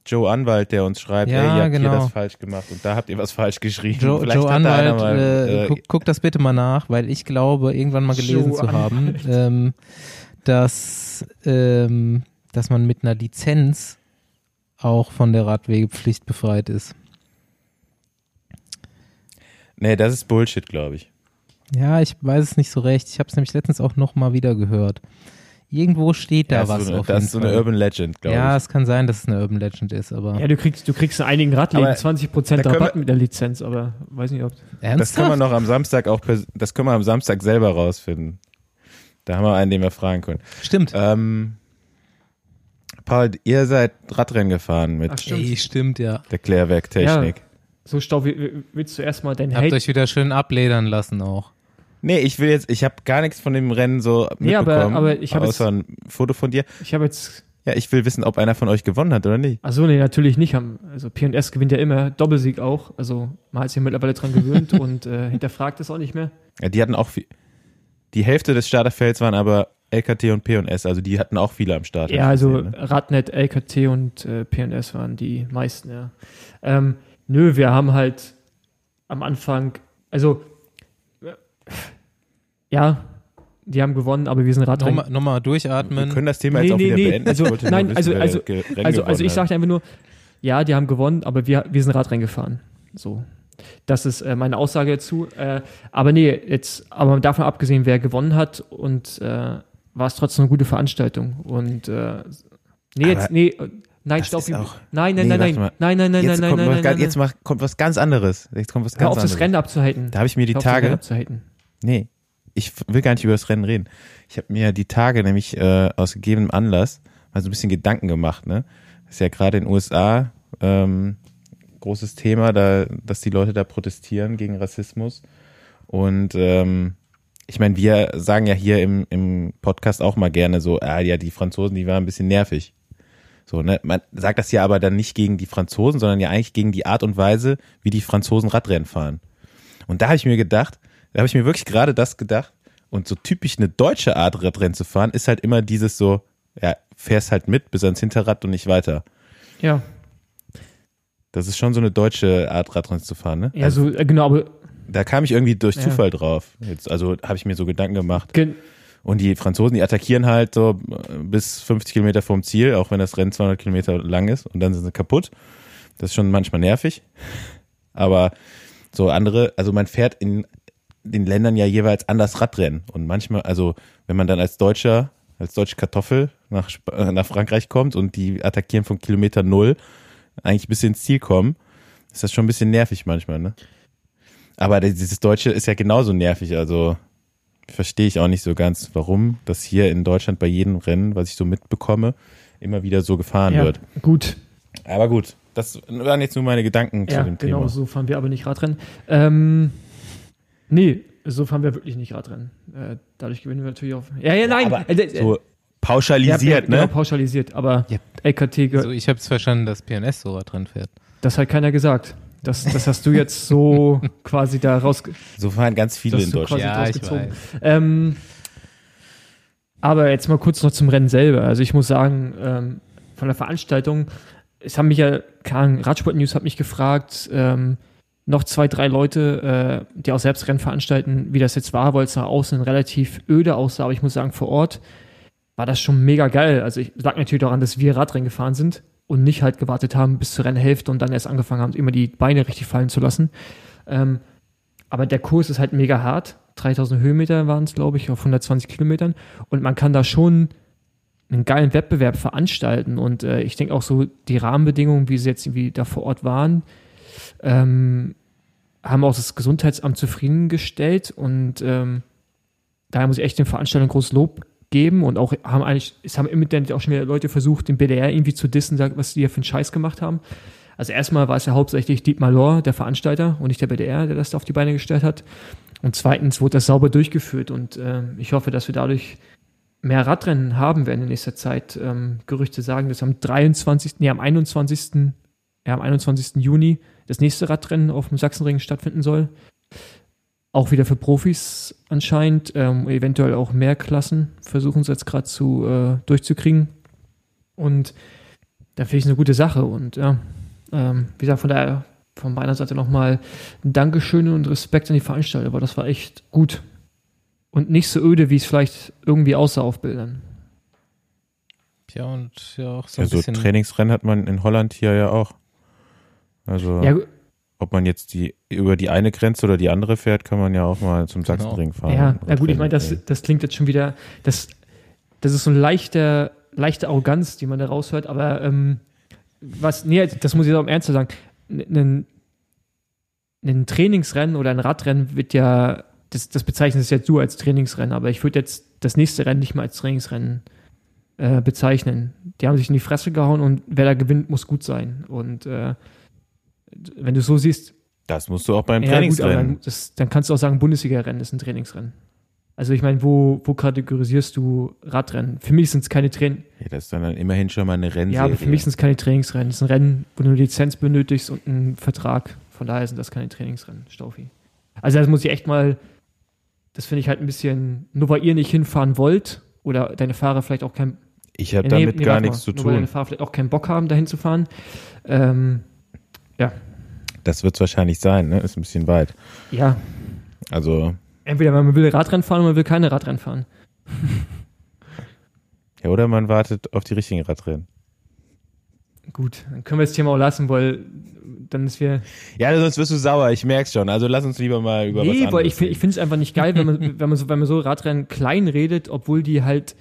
Joe Anwalt, der uns schreibt, Ja, ey, ihr habt hier genau. das falsch gemacht und da habt ihr was falsch geschrieben. Joe, Vielleicht Joe Anwalt, mal, äh, äh, guck, guck das bitte mal nach, weil ich glaube, irgendwann mal gelesen Joe zu haben, ähm, dass, ähm, dass man mit einer Lizenz auch von der Radwegepflicht befreit ist. Nee, das ist Bullshit, glaube ich. Ja, ich weiß es nicht so recht. Ich habe es nämlich letztens auch noch mal wieder gehört. Irgendwo steht da Ja, was so eine, auf das jeden ist so Fall. eine Urban Legend, glaube ja, ich. es kann sein, dass es eine Urban Legend ist, aber Ja, du kriegst, du kriegst in einigen Radläden Aber 20% da können Rabatt wir- mit der Lizenz, aber weiß nicht, ob. Das ernsthaft? können wir noch am Samstag auch, das können wir am Samstag selber rausfinden. Da haben wir einen, den wir fragen können. Stimmt. Ähm, Paul, ihr seid Radrennen gefahren mit Ach, stimmt. Ey, stimmt, ja. der Klärwerktechnik. So, Stau, willst du erstmal deinen Habt Hate euch wieder schön abledern lassen auch. Nee, ich will jetzt, ich habe gar nichts von dem Rennen so mitbekommen, Ja, aber- aber ich hab jetzt- außer ein Foto von dir. Ich habe jetzt. Ja, ich will wissen, ob einer von euch gewonnen hat oder nicht. Achso, nee, natürlich nicht. Haben- Also PS gewinnt ja immer, Doppelsieg auch. Also man hat sich ja mittlerweile dran gewöhnt und äh, hinterfragt es auch nicht mehr. Ja, die hatten auch viel. Die Hälfte des Starterfelds waren aber LKT und P&S, also die hatten auch viele am Start. Ja, also gesehen, ne? Radnet, LKT und äh, PNS waren die meisten, ja. Ähm, nö, wir haben halt am Anfang, also ja, die haben gewonnen, aber wir sind Radrennen. Nochmal, nochmal Wir durchatmen. können das Thema Nee, jetzt auch nee, wieder nee, beenden. also, nein, wissen, also- also- Also, also ich sage einfach nur, ja, die haben gewonnen, aber wir, wir sind Radrennen gefahren. So. Das ist äh, meine Aussage dazu. Äh, aber nee, jetzt, aber davon abgesehen, wer gewonnen hat und äh, war es trotzdem eine gute Veranstaltung. Und äh, nee, jetzt, Aber nee, nein, das stopp. ist auch- Nein, nein, Nee, nein, nein, nein, nein, nein, jetzt nein, kommt, nein, was nein, ganz- nein, jetzt macht, kommt was ganz anderes. Jetzt kommt was Hör ganz auf, das anderes. Rennen abzuhalten. Da habe ich mir die Hör auf, das Rennen Tage, abzuhalten. nee, ich will gar nicht über das Rennen reden. Ich habe mir die Tage nämlich äh, aus gegebenem Anlass mal so ein bisschen Gedanken gemacht. Ne, ist ja gerade in den USA ähm, großes Thema, da, dass die Leute da protestieren gegen Rassismus. Und ähm, ich meine, wir sagen ja hier im, im Podcast auch mal gerne so, ah ja, die Franzosen, die waren ein bisschen nervig. So, ne? Man sagt das ja aber dann nicht gegen die Franzosen, sondern ja eigentlich gegen die Art und Weise, wie die Franzosen Radrennen fahren. Und da habe ich mir gedacht, da habe ich mir wirklich gerade das gedacht. Und so typisch eine deutsche Art Radrennen zu fahren, ist halt immer dieses so, ja, fährst halt mit bis ans Hinterrad und nicht weiter. Ja, Das ist schon so eine deutsche Art Radrennen zu fahren, ne? ja, so, äh, genau, aber Da kam ich irgendwie durch Ja. Zufall drauf. Jetzt, also habe ich mir so Gedanken gemacht. gen- Und die Franzosen, die attackieren halt so äh, bis 50 Kilometer vom Ziel, auch wenn das Rennen 200 Kilometer lang ist und dann sind sie kaputt. Das ist schon manchmal nervig. Aber so andere, also man fährt in den Ländern ja jeweils anders Radrennen. Und manchmal, also wenn man dann als Deutscher, als deutsche Kartoffel nach, äh, nach Frankreich kommt und die attackieren von Kilometer Null eigentlich bis ins Ziel kommen, ist das schon ein bisschen nervig manchmal, ne? Aber dieses Deutsche ist ja genauso nervig, also verstehe ich auch nicht so ganz, warum das hier in Deutschland bei jedem Rennen, was ich so mitbekomme, immer wieder so gefahren ja, wird. gut. Aber gut, das waren jetzt nur meine Gedanken Ja, zu dem genau, Thema. so fahren wir aber nicht Radrennen. Ähm, nee, so fahren wir wirklich nicht Radrennen. Äh, dadurch gewinnen wir natürlich auch. Ja, ja, nein. aber äh, äh, So ja, pauschalisiert, genau, ne? pauschalisiert, aber Ja. LKT, ge- Also ich habe es verstanden, dass PNS so dran fährt. das hat keiner gesagt. Das, das hast du jetzt so quasi da raus. So fahren ganz viele in Deutschland. quasi Ja, ich rausgezogen. weiß. Ähm, aber jetzt mal kurz noch zum Rennen selber. Also ich muss sagen, ähm, von der Veranstaltung, es haben mich ja, Ahnung, Radsport News hat mich gefragt, ähm, noch zwei, drei Leute, äh, die auch selbst Rennen veranstalten, wie das jetzt war, weil es nach außen relativ öde aussah. Aber ich muss sagen, vor Ort war das schon mega geil. Also ich lag natürlich daran, dass wir Radrennen gefahren sind und nicht halt gewartet haben bis zur Rennhälfte und dann erst angefangen haben, immer die Beine richtig fallen zu lassen. Ähm, aber der Kurs ist halt mega hart. 3000 Höhenmeter waren es, glaube ich, auf 120 Kilometern. Und man kann da schon einen geilen Wettbewerb veranstalten. Und äh, ich denke auch so, die Rahmenbedingungen, wie sie jetzt irgendwie da vor Ort waren, ähm, haben auch das Gesundheitsamt zufriedengestellt. Und ähm, daher muss ich echt den Veranstaltern großes Lob geben. Und auch haben eigentlich, es haben im Internet auch schon wieder Leute versucht, den BDR irgendwie zu dissen, was die hier für einen Scheiß gemacht haben. Also erstmal war es ja hauptsächlich Dietmar Lohr, der Veranstalter, und nicht der BDR, der das da auf die Beine gestellt hat. Und zweitens wurde das sauber durchgeführt und ähm, ich hoffe, dass wir dadurch mehr Radrennen haben werden in nächster Zeit. Ähm, Gerüchte sagen, dass am 23., nee, am 21., ja, am 21. Juni das nächste Radrennen auf dem Sachsenring stattfinden soll. Auch wieder für Profis anscheinend, ähm, eventuell auch mehr Klassen versuchen sie jetzt gerade zu äh, durchzukriegen. Und da finde ich es eine gute Sache. Und ja, ähm, wie gesagt, von daher von meiner Seite nochmal ein Dankeschön und Respekt an die Veranstalter, weil das war echt gut. Und nicht so öde, wie es vielleicht irgendwie aussah auf Bildern. Ja, und ja auch so Ja, ein so bisschen. Trainingsrennen hat man in Holland hier ja auch. Also Ja, ob man jetzt die über die eine Grenze oder die andere fährt, kann man ja auch mal zum Genau. Sachsenring fahren. ja, ja gut, ich meine, das, das klingt jetzt schon wieder, das, das ist so ein leichter, leichte Arroganz, die man da raushört, aber ähm, was, nee, das muss ich auch im Ernst sagen, ein, ein Trainingsrennen oder ein Radrennen wird ja, das, das bezeichnest jetzt du als Trainingsrennen, aber ich würde jetzt das nächste Rennen nicht mal als Trainingsrennen äh, bezeichnen. Die haben sich in die Fresse gehauen und wer da gewinnt, muss gut sein. Und äh, wenn du so siehst, Das musst du auch beim ja, gut, Trainingsrennen. dann, das, dann kannst du auch sagen, Bundesliga-Rennen ist ein Trainingsrennen. Also ich meine, wo, wo kategorisierst du Radrennen? Für mich sind es keine Train ja, das ist dann, dann immerhin schon mal eine Rennserie. ja, aber für mich sind es keine Trainingsrennen. Es ist ein Rennen, wo du eine Lizenz benötigst und einen Vertrag. Von daher sind das keine Trainingsrennen, Staufi. Also das muss ich echt mal, das finde ich halt ein bisschen, nur weil ihr nicht hinfahren wollt oder deine Fahrer vielleicht auch kein, ich habe Ja, nee, damit nee, gar nichts mal. zu Nur weil deine tun. Fahrer vielleicht auch keinen Bock haben, dahin zu fahren. Ähm, Das wird es wahrscheinlich sein, ne? Ist ein bisschen weit. ja, Also, entweder man will Radrennen fahren oder man will keine Radrennen fahren. ja, oder man wartet auf die richtigen Radrennen. Gut, dann können wir das Thema auch lassen, weil dann ist wir. Ja, sonst wirst du sauer, ich merk's schon. Also lass uns lieber mal über was nee, weil ich, ich finde es einfach nicht geil, wenn man, wenn man so, wenn man so Radrennen klein redet, obwohl die halt,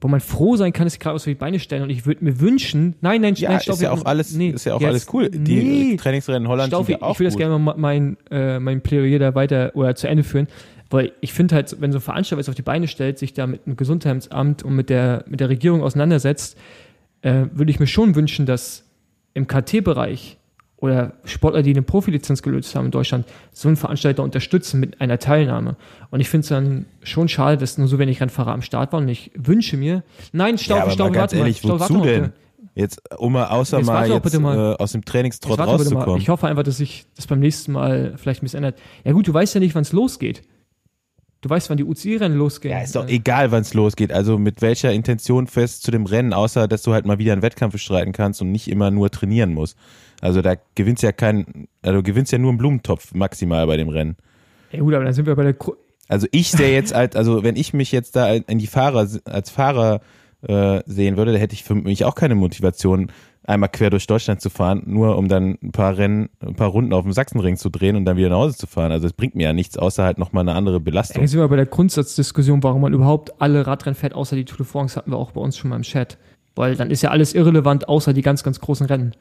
wo man froh sein kann, dass sie gerade auf die Beine stellen. Und ich würde mir wünschen, nein, nein, Ja, nein, ist Staufi, ja auch alles, nee, ist ja auch jetzt- alles cool. Die nee, Trainingsrennen in Holland Staufi, sind ja auch ich will das gut. gerne mal mein, äh, mein Plädoyer da weiter oder zu Ende führen, weil ich finde halt, wenn so ein Veranstalter was auf die Beine stellt, sich da mit dem Gesundheitsamt und mit der, mit der Regierung auseinandersetzt, äh, würde ich mir schon wünschen, dass im KT-Bereich oder Sportler, die eine Profilizenz gelöst haben in Deutschland, so einen Veranstalter unterstützen mit einer Teilnahme. Und ich finde es dann schon schade, dass nur so wenig Rennfahrer am Start waren. Und ich wünsche mir, nein, Staufe, ja, aber Staufe, mal ganz warte ehrlich, mal, Staufe, wozu warte mal. Jetzt, um mal außer Jetzt mal jetzt mal. äh, aus dem Trainingstrott warte bitte mal. rauszukommen. Ich hoffe einfach, dass sich das beim nächsten Mal vielleicht ein bisschen ändert. Ja gut, du weißt ja nicht, wann es losgeht. Du weißt, wann die UCI-Rennen losgehen. Ja, ist doch egal, wann es losgeht. Also mit welcher Intention fest zu dem Rennen, außer dass du halt mal wieder einen Wettkampf bestreiten kannst und nicht immer nur trainieren musst. Also da gewinnst ja kein, also du gewinnst ja nur einen Blumentopf maximal bei dem Rennen. Ja gut, aber dann sind wir bei der Gru Also ich sehe jetzt halt, also wenn ich mich jetzt da in die Fahrer als Fahrer äh, sehen würde, da hätte ich für mich auch keine Motivation, einmal quer durch Deutschland zu fahren, nur um dann ein paar Rennen, ein paar Runden auf dem Sachsenring zu drehen und dann wieder nach Hause zu fahren. Also es bringt mir ja nichts, außer halt nochmal eine andere Belastung. Jetzt sind wir bei der Grundsatzdiskussion, warum man überhaupt alle Radrennen fährt, außer die Tour de France, hatten wir auch bei uns schon mal im Chat. Weil dann ist ja alles irrelevant, außer die ganz, ganz großen Rennen.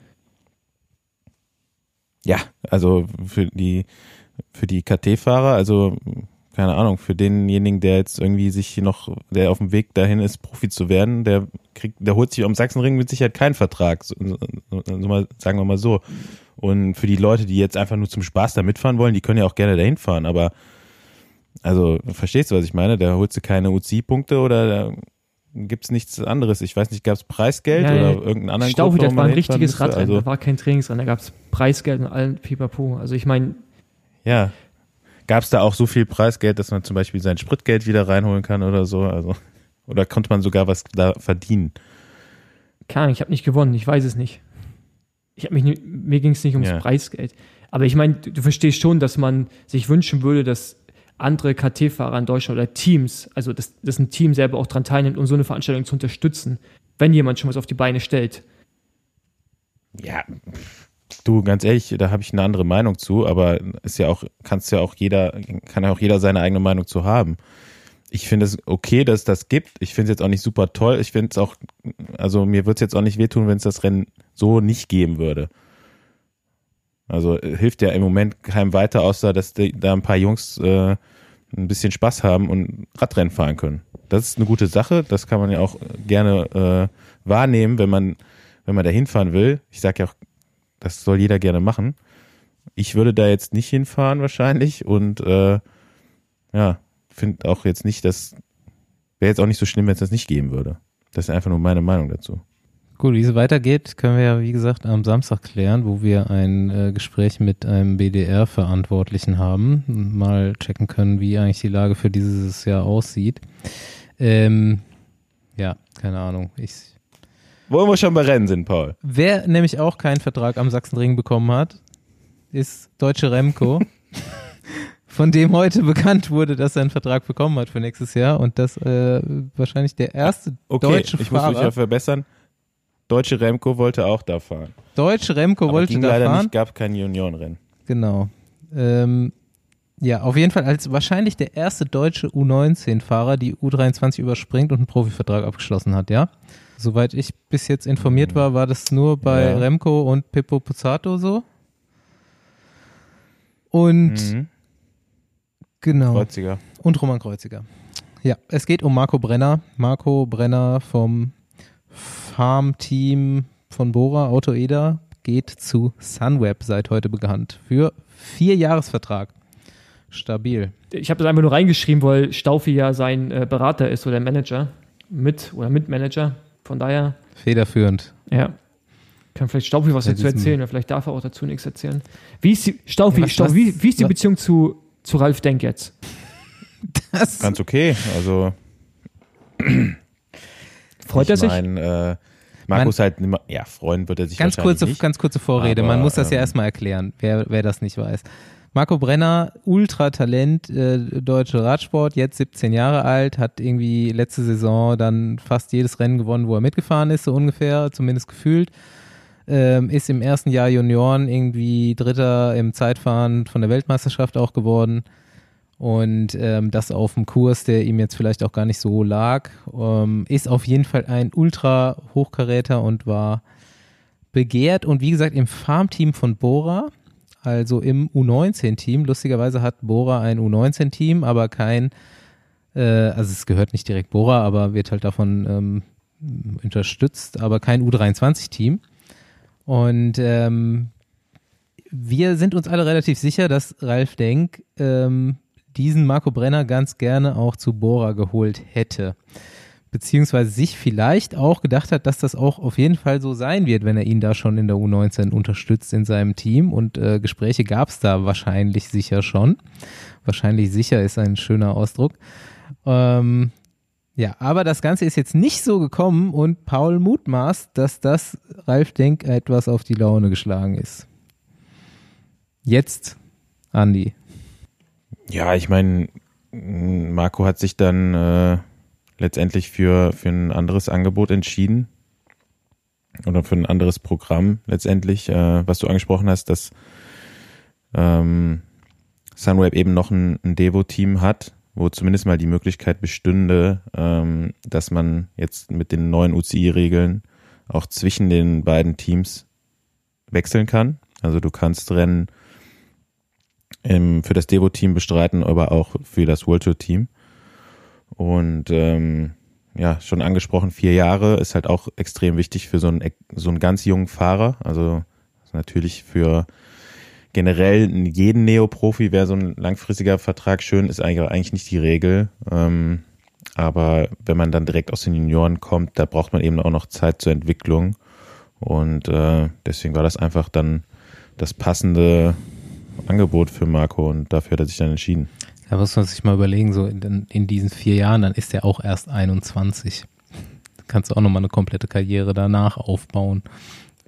Ja, also für die für die KT-Fahrer, also keine Ahnung, für denjenigen, der jetzt irgendwie sich noch, der auf dem Weg dahin ist, Profi zu werden, der kriegt, der holt sich am Sachsenring mit Sicherheit keinen Vertrag, so, so, so mal, sagen wir mal so. Und für die Leute, die jetzt einfach nur zum Spaß da mitfahren wollen, die können ja auch gerne dahin fahren, aber also, verstehst du, was ich meine? Da holst du keine UCI-Punkte oder gibt's nichts anderes. Ich weiß nicht, gab's Preisgeld Ja, oder ja. irgendeinen anderen Grund, das war ein richtiges? Radrennen, Also, da war kein Trainingsrennen, da gab es Preisgeld und allen Pipapo. Also ich meine, ja. Gab's da auch so viel Preisgeld, dass man zum Beispiel sein Spritgeld wieder reinholen kann oder so? Also, oder konnte man sogar was da verdienen? keine Ahnung, ich habe nicht gewonnen, ich weiß es nicht. Ich hab mich mir ging es nicht ums Ja. Preisgeld. Aber ich meine, du, du verstehst schon, dass man sich wünschen würde, dass andere KT-Fahrer in Deutschland oder Teams, also dass, dass ein Team selber auch dran teilnimmt, um so eine Veranstaltung zu unterstützen, wenn jemand schon was auf die Beine stellt. Ja, du, ganz ehrlich, da habe ich eine andere Meinung zu, aber ist ja auch, kannst ja auch jeder, kann ja auch jeder seine eigene Meinung zu haben. Ich finde es okay, dass es das gibt. Ich finde es jetzt auch nicht super toll. Ich finde es auch, also mir würde es jetzt auch nicht wehtun, wenn es das Rennen so nicht geben würde. Also äh, hilft ja im Moment keinem weiter, außer dass die, da ein paar Jungs äh, ein bisschen Spaß haben und Radrennen fahren können. Das ist eine gute Sache. Das kann man ja auch gerne äh, wahrnehmen, wenn man wenn man da hinfahren will. Ich sage ja auch, das soll jeder gerne machen. Ich würde da jetzt nicht hinfahren wahrscheinlich und äh, ja, finde auch jetzt nicht, dass wäre jetzt auch nicht so schlimm, wenn es das nicht geben würde. Das ist einfach nur meine Meinung dazu. Gut, wie es weitergeht, können wir ja, wie gesagt, am Samstag klären, wo wir ein äh, Gespräch mit einem BDR-Verantwortlichen haben. und Mal checken können, wie eigentlich die Lage für dieses Jahr aussieht. Ähm, ja, keine Ahnung. Ich, Wo wir schon bei Rennen sind, Paul. wer nämlich auch keinen Vertrag am Sachsenring bekommen hat, ist Deutsche Remco, von dem heute bekannt wurde, dass er einen Vertrag bekommen hat für nächstes Jahr und das äh, wahrscheinlich der erste Okay, deutsche ich muss mich Fahrer. ja verbessern. Deutsche Remco wollte auch da fahren. Deutsche Remco Aber wollte ging da leider fahren. nicht, gab kein Juniorenrennen. Genau. Ähm, ja, auf jeden Fall als wahrscheinlich der erste deutsche U19-Fahrer, die U23 überspringt und einen Profivertrag abgeschlossen hat, ja? Soweit ich bis jetzt informiert war, war das nur bei Ja. Remco und Pippo Pozzato so. Und Mhm. genau. Kreuziger. Und Roman Kreuziger. Ja, es geht um Marco Brenner. Marco Brenner vom Farmteam von Bora, Auto Eda, geht zu Sunweb seit heute bekannt. Für vier Jahresvertrag. Stabil. Ich habe das einfach nur reingeschrieben, weil Staufi ja sein äh, Berater ist oder Manager. Mit oder Mitmanager. Von daher, Federführend. ja. Kann vielleicht Staufi was Ja, dazu erzählen oder vielleicht darf er auch dazu nichts erzählen. Wie ist die, Staufi, Was- Staufi wie, wie ist die was- Beziehung zu, zu Ralf Denk jetzt? Das Ganz okay. Also Freut er ich sich? mein, äh, Markus halt nimmer, ja, freuen wird er sich ganz kurze, nicht. ganz kurze Vorrede. Aber, Man muss das ja ähm, erstmal erklären, wer, wer das nicht weiß. Marco Brenner, Ultratalent, äh, deutsche Radsport, jetzt 17 Jahre alt, hat irgendwie letzte Saison dann fast jedes Rennen gewonnen, wo er mitgefahren ist, so ungefähr, zumindest gefühlt. Ähm, ist im ersten Jahr Junioren irgendwie Dritter im Zeitfahren von der Weltmeisterschaft auch geworden. Und ähm, das auf dem Kurs, der ihm jetzt vielleicht auch gar nicht so lag. Ähm, ist auf jeden Fall ein Ultra-Hochkaräter und war begehrt und wie gesagt im Farmteam von Bora, also im U19-Team. Lustigerweise hat Bora ein U19-Team, aber kein, äh, also es gehört nicht direkt Bora, aber wird halt davon ähm, unterstützt, aber kein U23-Team. Und ähm, wir sind uns alle relativ sicher, dass Ralf Denk ähm, diesen Marco Brenner ganz gerne auch zu Bora geholt hätte beziehungsweise sich vielleicht auch gedacht hat, dass das auch auf jeden Fall so sein wird, wenn er ihn da schon in der U19 unterstützt in seinem Team. Und äh, Gespräche gab es da wahrscheinlich sicher schon. Wahrscheinlich sicher ist ein schöner Ausdruck. Ähm, ja, aber das Ganze ist jetzt nicht so gekommen und Paul mutmaßt, dass das Ralf Denk etwas auf die Laune geschlagen ist. Jetzt, Andi. Ja, ich meine, Marco hat sich dann äh, letztendlich für, für ein anderes Angebot entschieden. Oder für ein anderes Programm letztendlich, äh, was du angesprochen hast, dass ähm, Sunweb eben noch ein, ein Devo-Team hat, wo zumindest mal die Möglichkeit bestünde, ähm, dass man jetzt mit den neuen UCI-Regeln auch zwischen den beiden Teams wechseln kann. Also du kannst Rennen im, für das Devo-Team bestreiten, aber auch für das World Tour-Team. Und ähm, ja, schon angesprochen, vier Jahre ist halt auch extrem wichtig für so einen, so einen ganz jungen Fahrer. Also natürlich für generell jeden Neoprofi wäre so ein langfristiger Vertrag schön, ist eigentlich, nicht die Regel. Ähm, aber wenn man dann direkt aus den Junioren kommt, da braucht man eben auch noch Zeit zur Entwicklung. Und äh, deswegen war das einfach dann das passende Angebot für Marco und dafür hat er sich dann entschieden. Da muss man sich mal überlegen, so in, in diesen vier Jahren, dann ist er auch erst 21. Da kannst du auch nochmal eine komplette Karriere danach aufbauen,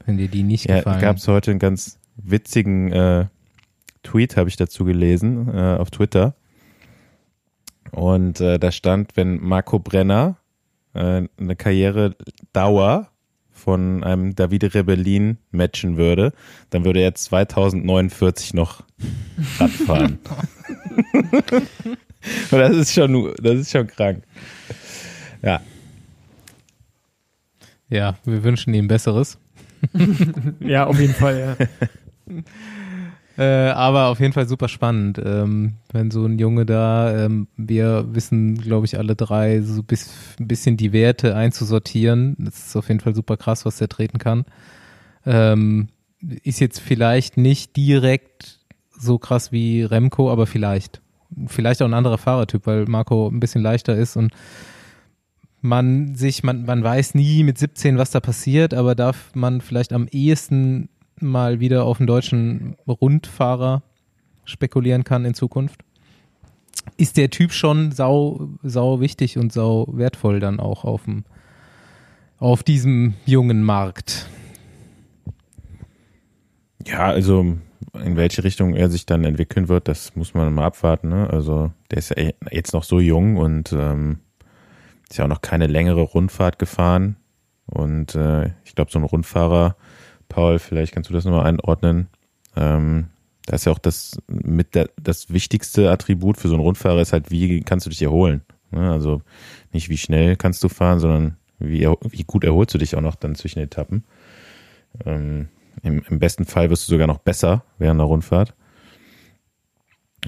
wenn dir die nicht ja, gefallen. gab es heute einen ganz witzigen äh, Tweet, habe ich dazu gelesen, äh, auf Twitter. Und äh, da stand, wenn Marco Brenner äh, eine Karriere-Dauer von einem Davide Rebellin matchen würde, dann würde er 2049 noch Radfahren. Und das ist schon, das ist schon krank. Ja. Ja, wir wünschen ihm Besseres. ja, auf jeden Fall, ja. Äh, aber auf jeden Fall super spannend, ähm, wenn so ein Junge da, ähm, wir wissen, glaube ich, alle drei, so bis, ein bisschen die Werte einzusortieren. Das ist auf jeden Fall super krass, was der treten kann. Ähm, ist jetzt vielleicht nicht direkt so krass wie Remco, aber vielleicht. Vielleicht auch ein anderer Fahrertyp, weil Marco ein bisschen leichter ist und man sich, man, man weiß nie mit 17, was da passiert, aber darf man vielleicht am ehesten mal wieder auf einen deutschen Rundfahrer spekulieren kann in Zukunft, ist der Typ schon sau, sau wichtig und sau wertvoll dann auch auf dem, auf diesem jungen Markt. Ja, also in welche Richtung er sich dann entwickeln wird, das muss man mal abwarten. Ne? Also der ist ja jetzt noch so jung und ähm, ist ja auch noch keine längere Rundfahrt gefahren. Und äh, ich glaube, so ein Rundfahrer Paul, vielleicht kannst du das nochmal einordnen. Ähm, da ist ja auch das mit der, das wichtigste Attribut für so einen Rundfahrer ist halt, wie kannst du dich erholen? Ne? Also nicht wie schnell kannst du fahren, sondern wie, wie gut erholst du dich auch noch dann zwischen Etappen. Ähm, im, Im besten Fall wirst du sogar noch besser während der Rundfahrt.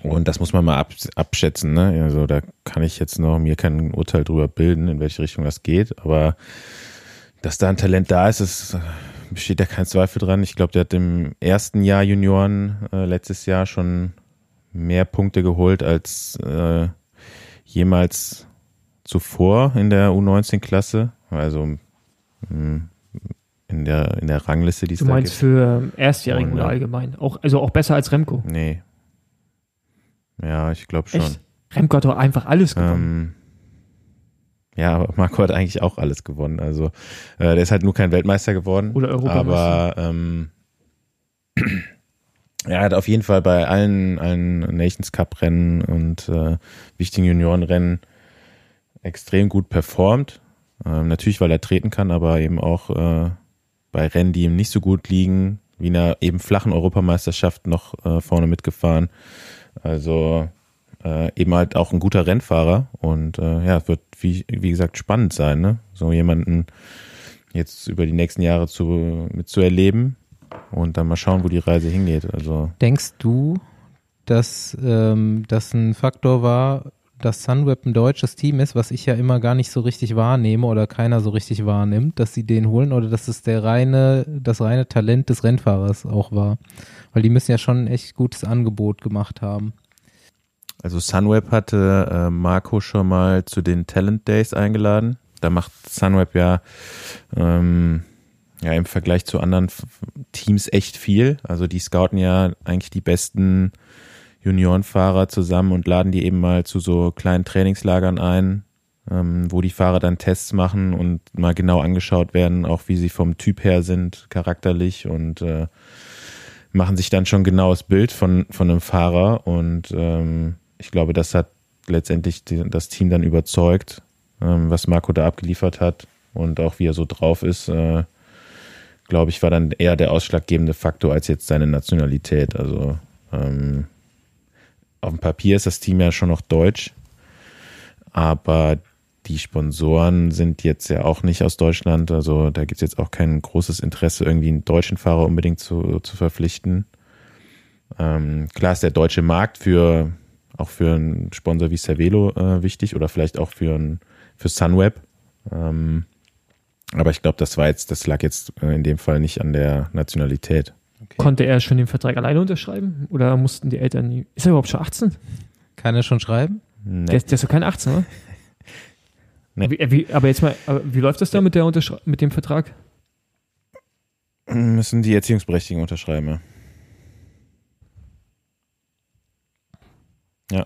Und das muss man mal ab, abschätzen. Ne? Also da kann ich jetzt noch mir kein Urteil drüber bilden, in welche Richtung das geht. Aber dass da ein Talent da ist, ist besteht ja kein Zweifel dran. Ich glaube, der hat im ersten Jahr Junioren äh, letztes Jahr schon mehr Punkte geholt als äh, jemals zuvor in der U19-Klasse. Also mh, hm, in der, in der Rangliste, die es Du meinst für Erstjährigen oder allgemein? Auch, also auch besser als Remco? Nee. Ja, ich glaube schon. Echt? Remco hat doch einfach alles gewonnen. Ähm, ja, aber Marco hat eigentlich auch alles gewonnen. Also äh, der ist halt nur kein Weltmeister geworden. Oder Europameister. Aber ähm, er hat auf jeden Fall bei allen, allen Nations Cup Rennen und äh, wichtigen Juniorenrennen extrem gut performt. Ähm, natürlich, weil er treten kann, aber eben auch äh, bei Rennen, die ihm nicht so gut liegen, wie einer eben flachen Europameisterschaft noch äh, vorne mitgefahren. Also äh, eben halt auch ein guter Rennfahrer und äh, ja, wird wie, wie gesagt spannend sein, ne? So jemanden jetzt über die nächsten Jahre zu mitzuerleben und dann mal schauen, wo die Reise hingeht. Also denkst du, dass ähm, das ein Faktor war, dass Sunweb ein deutsches Team ist, was ich ja immer gar nicht so richtig wahrnehme oder keiner so richtig wahrnimmt, dass sie den holen oder dass es der reine, das reine Talent des Rennfahrers auch war. Weil die müssen ja schon ein echt gutes Angebot gemacht haben. Also Sunweb hatte äh, Marco schon mal zu den Talent Days eingeladen. Da macht Sunweb ja, ähm, ja im Vergleich zu anderen Teams echt viel. Also die scouten ja eigentlich die besten Juniorenfahrer zusammen und laden die eben mal zu so kleinen Trainingslagern ein, ähm, wo die Fahrer dann Tests machen und mal genau angeschaut werden, auch wie sie vom Typ her sind, charakterlich und äh, machen sich dann schon genaues Bild von, von einem Fahrer und ähm, ich glaube, das hat letztendlich das Team dann überzeugt, ähm, was Marco da abgeliefert hat und auch wie er so drauf ist, äh, glaube ich, war dann eher der ausschlaggebende Faktor als jetzt seine Nationalität. Also ähm, auf dem Papier ist das Team ja schon noch deutsch, aber die Sponsoren sind jetzt ja auch nicht aus Deutschland. Also da gibt es jetzt auch kein großes Interesse, irgendwie einen deutschen Fahrer unbedingt zu, zu verpflichten. Ähm, klar ist der deutsche Markt für auch für einen Sponsor wie Cervelo äh, wichtig oder vielleicht auch für, ein, für Sunweb. Ähm, aber ich glaube, das war jetzt, das lag jetzt äh, in dem Fall nicht an der Nationalität. Okay. Konnte er schon den Vertrag alleine unterschreiben? Oder mussten die Eltern nie? Ist er überhaupt schon 18? Kann er schon schreiben? Nee. Der, ist, der ist doch kein 18, oder? nee. Wie, wie, aber jetzt mal, wie läuft das da mit, der mit dem Vertrag? Müssen die Erziehungsberechtigten unterschreiben, ja. Ja,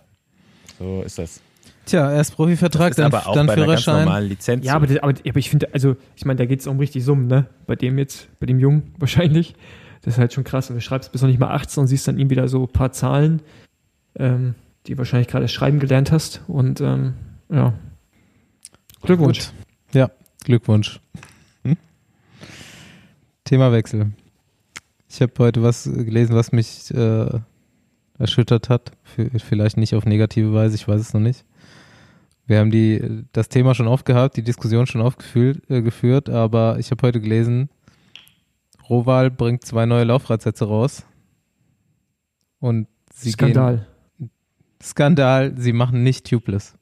so ist das. Tja, erst Profivertrag, dann, aber auch dann bei Führerschein. Einer normalen Lizenz ja, aber, das, aber, aber, ich finde, also ich meine, da geht es um richtig Summen, ne? Bei dem jetzt, bei dem Jungen wahrscheinlich. Das ist halt schon krass. Und du schreibst bis noch nicht mal 18 und siehst dann ihm wieder so ein paar Zahlen, ähm, die wahrscheinlich gerade schreiben gelernt hast. Und ähm, ja. Glückwunsch. Gut. Ja, Glückwunsch. Hm? Themawechsel. Ich habe heute was gelesen, was mich äh, erschüttert hat. Vielleicht nicht auf negative Weise, ich weiß es noch nicht. Wir haben die, das Thema schon oft gehabt, die Diskussion schon oft geführt, äh, geführt aber ich habe heute gelesen, Roval bringt zwei neue Laufradsätze raus. Und sie Skandal. Gehen, Skandal, sie machen nicht tubeless.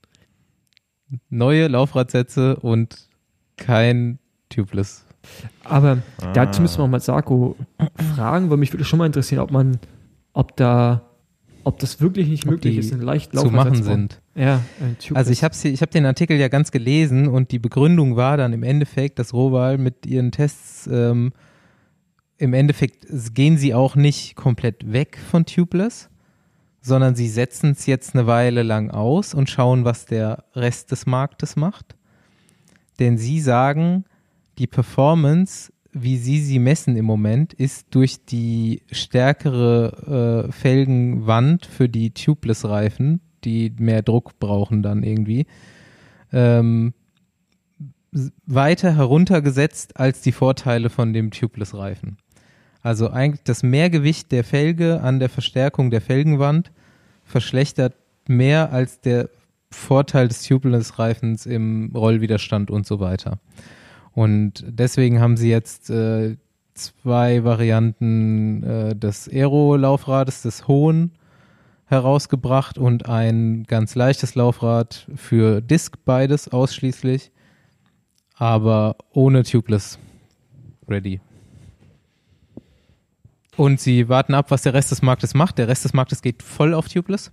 Neue Laufradsätze und kein tubeless. Aber ah. dazu müssen wir mal Sarko fragen, weil mich würde schon mal interessieren, ob man, ob da ob das wirklich nicht ob möglich ist, in leicht zu machen sind. Ja, also ich habe ich hab den Artikel ja ganz gelesen und die Begründung war dann im Endeffekt, dass Roval mit ihren Tests ähm, im Endeffekt gehen sie auch nicht komplett weg von Tubeless, sondern sie setzen es jetzt eine Weile lang aus und schauen, was der Rest des Marktes macht. Denn sie sagen, die Performance wie Sie sie messen im Moment, ist durch die stärkere äh, Felgenwand für die Tubeless-Reifen, die mehr Druck brauchen dann irgendwie, ähm, weiter heruntergesetzt als die Vorteile von dem Tubeless-Reifen. Also eigentlich das Mehrgewicht der Felge an der Verstärkung der Felgenwand verschlechtert mehr als der Vorteil des Tubeless-Reifens im Rollwiderstand und so weiter. Und deswegen haben sie jetzt äh, zwei Varianten äh, des Aero-Laufrades, des hohen, herausgebracht und ein ganz leichtes Laufrad für Disc, beides ausschließlich, aber ohne Tubeless ready. Und sie warten ab, was der Rest des Marktes macht. Der Rest des Marktes geht voll auf Tubeless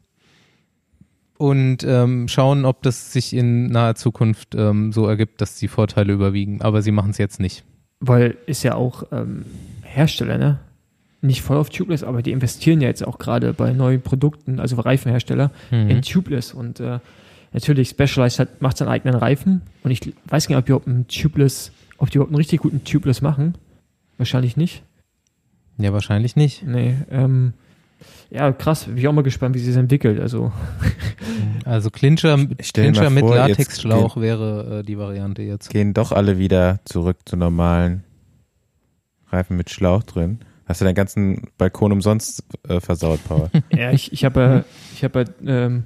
und ähm, schauen, ob das sich in naher Zukunft ähm, so ergibt, dass die Vorteile überwiegen. Aber sie machen es jetzt nicht. Weil ist ja auch ähm, Hersteller, ne? Nicht voll auf Tubeless, aber die investieren ja jetzt auch gerade bei neuen Produkten, also Reifenhersteller, mhm. in Tubeless. Und äh, natürlich, Specialized hat, macht seinen eigenen Reifen. Und ich weiß gar nicht, ob die überhaupt einen Tubeless, ob die überhaupt einen richtig guten Tubeless machen. Wahrscheinlich nicht. Ja, wahrscheinlich nicht. Nee, ähm, ja, krass. Bin ich auch mal gespannt, wie sich das entwickelt. Also, also Clincher, Clincher mit Latexschlauch wäre äh, die Variante jetzt. Gehen doch alle wieder zurück zu normalen Reifen mit Schlauch drin. Hast du deinen ganzen Balkon umsonst äh, versaut, Paul? ja, ich, ich habe, ich habe, ähm,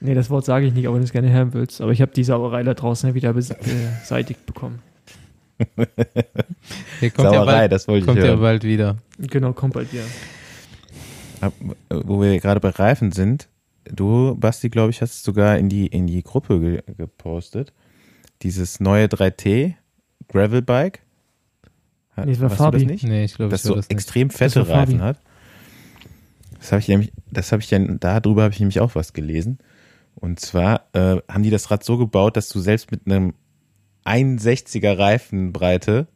nee, das Wort sage ich nicht, aber wenn du es gerne hören willst. Aber ich habe die Sauerei da draußen wieder beseitigt bekommen. Hier kommt Sauerei, bald, das wollte ich Kommt ja bald wieder. Genau, kommt bald wieder wo wir gerade bei Reifen sind, du, Basti, glaube ich, hast es sogar in die, in die Gruppe ge gepostet. Dieses neue 3T Gravelbike. Nee, das war Fabi. Das nicht? Nee, ich glaube, das so das extrem fette Reifen hat. Das habe ich nämlich, das habe ich dann, darüber habe ich nämlich auch was gelesen. Und zwar äh, haben die das Rad so gebaut, dass du selbst mit einem 61er Reifenbreite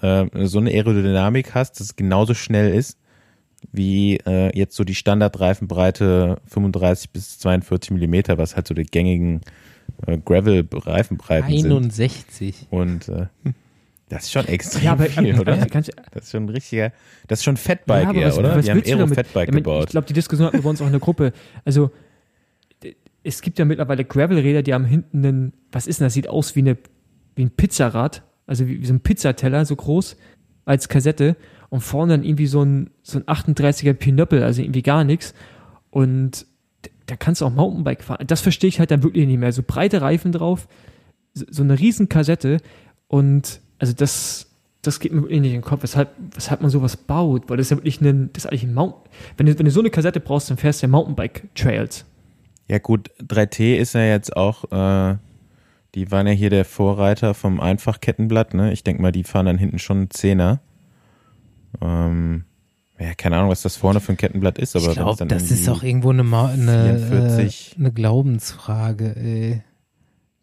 äh, so eine Aerodynamik hast, dass es genauso schnell ist wie äh, jetzt so die Standardreifenbreite 35 bis 42 Millimeter, was halt so die gängigen äh, Gravel-Reifenbreiten sind. 61. Und äh, das ist schon extrem ja, aber, viel, aber, oder? das ist schon ein richtiger, das ist schon Fatbike ja, eher, was, oder? Was Wir haben Aero-Fatbike gebaut. Ich glaube, die Diskussion hatten wir bei uns auch in der Gruppe. Also es gibt ja mittlerweile Gravel-Räder, die haben hinten einen, was ist denn das? Sieht aus wie, eine, wie ein Pizzarad, also wie, wie so ein Pizzateller, so groß als Kassette und vorne dann irgendwie so ein, so ein 38er Pinöppel, also irgendwie gar nichts. Und da kannst du auch Mountainbike fahren. Das verstehe ich halt dann wirklich nicht mehr. So breite Reifen drauf, so eine riesen Kassette und also das, das geht mir wirklich nicht in den Kopf, weshalb, weshalb man sowas baut, weil das ist ja wirklich ein, das ist eigentlich ein Mountain. Wenn du, wenn du so eine Kassette brauchst, dann fährst du ja Mountainbike-Trails. Ja gut, 3T ist ja jetzt auch, äh, die waren ja hier der Vorreiter vom Einfachkettenblatt, ne? Ich denke mal, die fahren dann hinten schon einen Zehner. Ähm, ja, keine Ahnung, was das vorne für ein Kettenblatt ist, aber ich glaube, dann das ist auch irgendwo eine, Ma eine, 44. äh, eine Glaubensfrage, ey.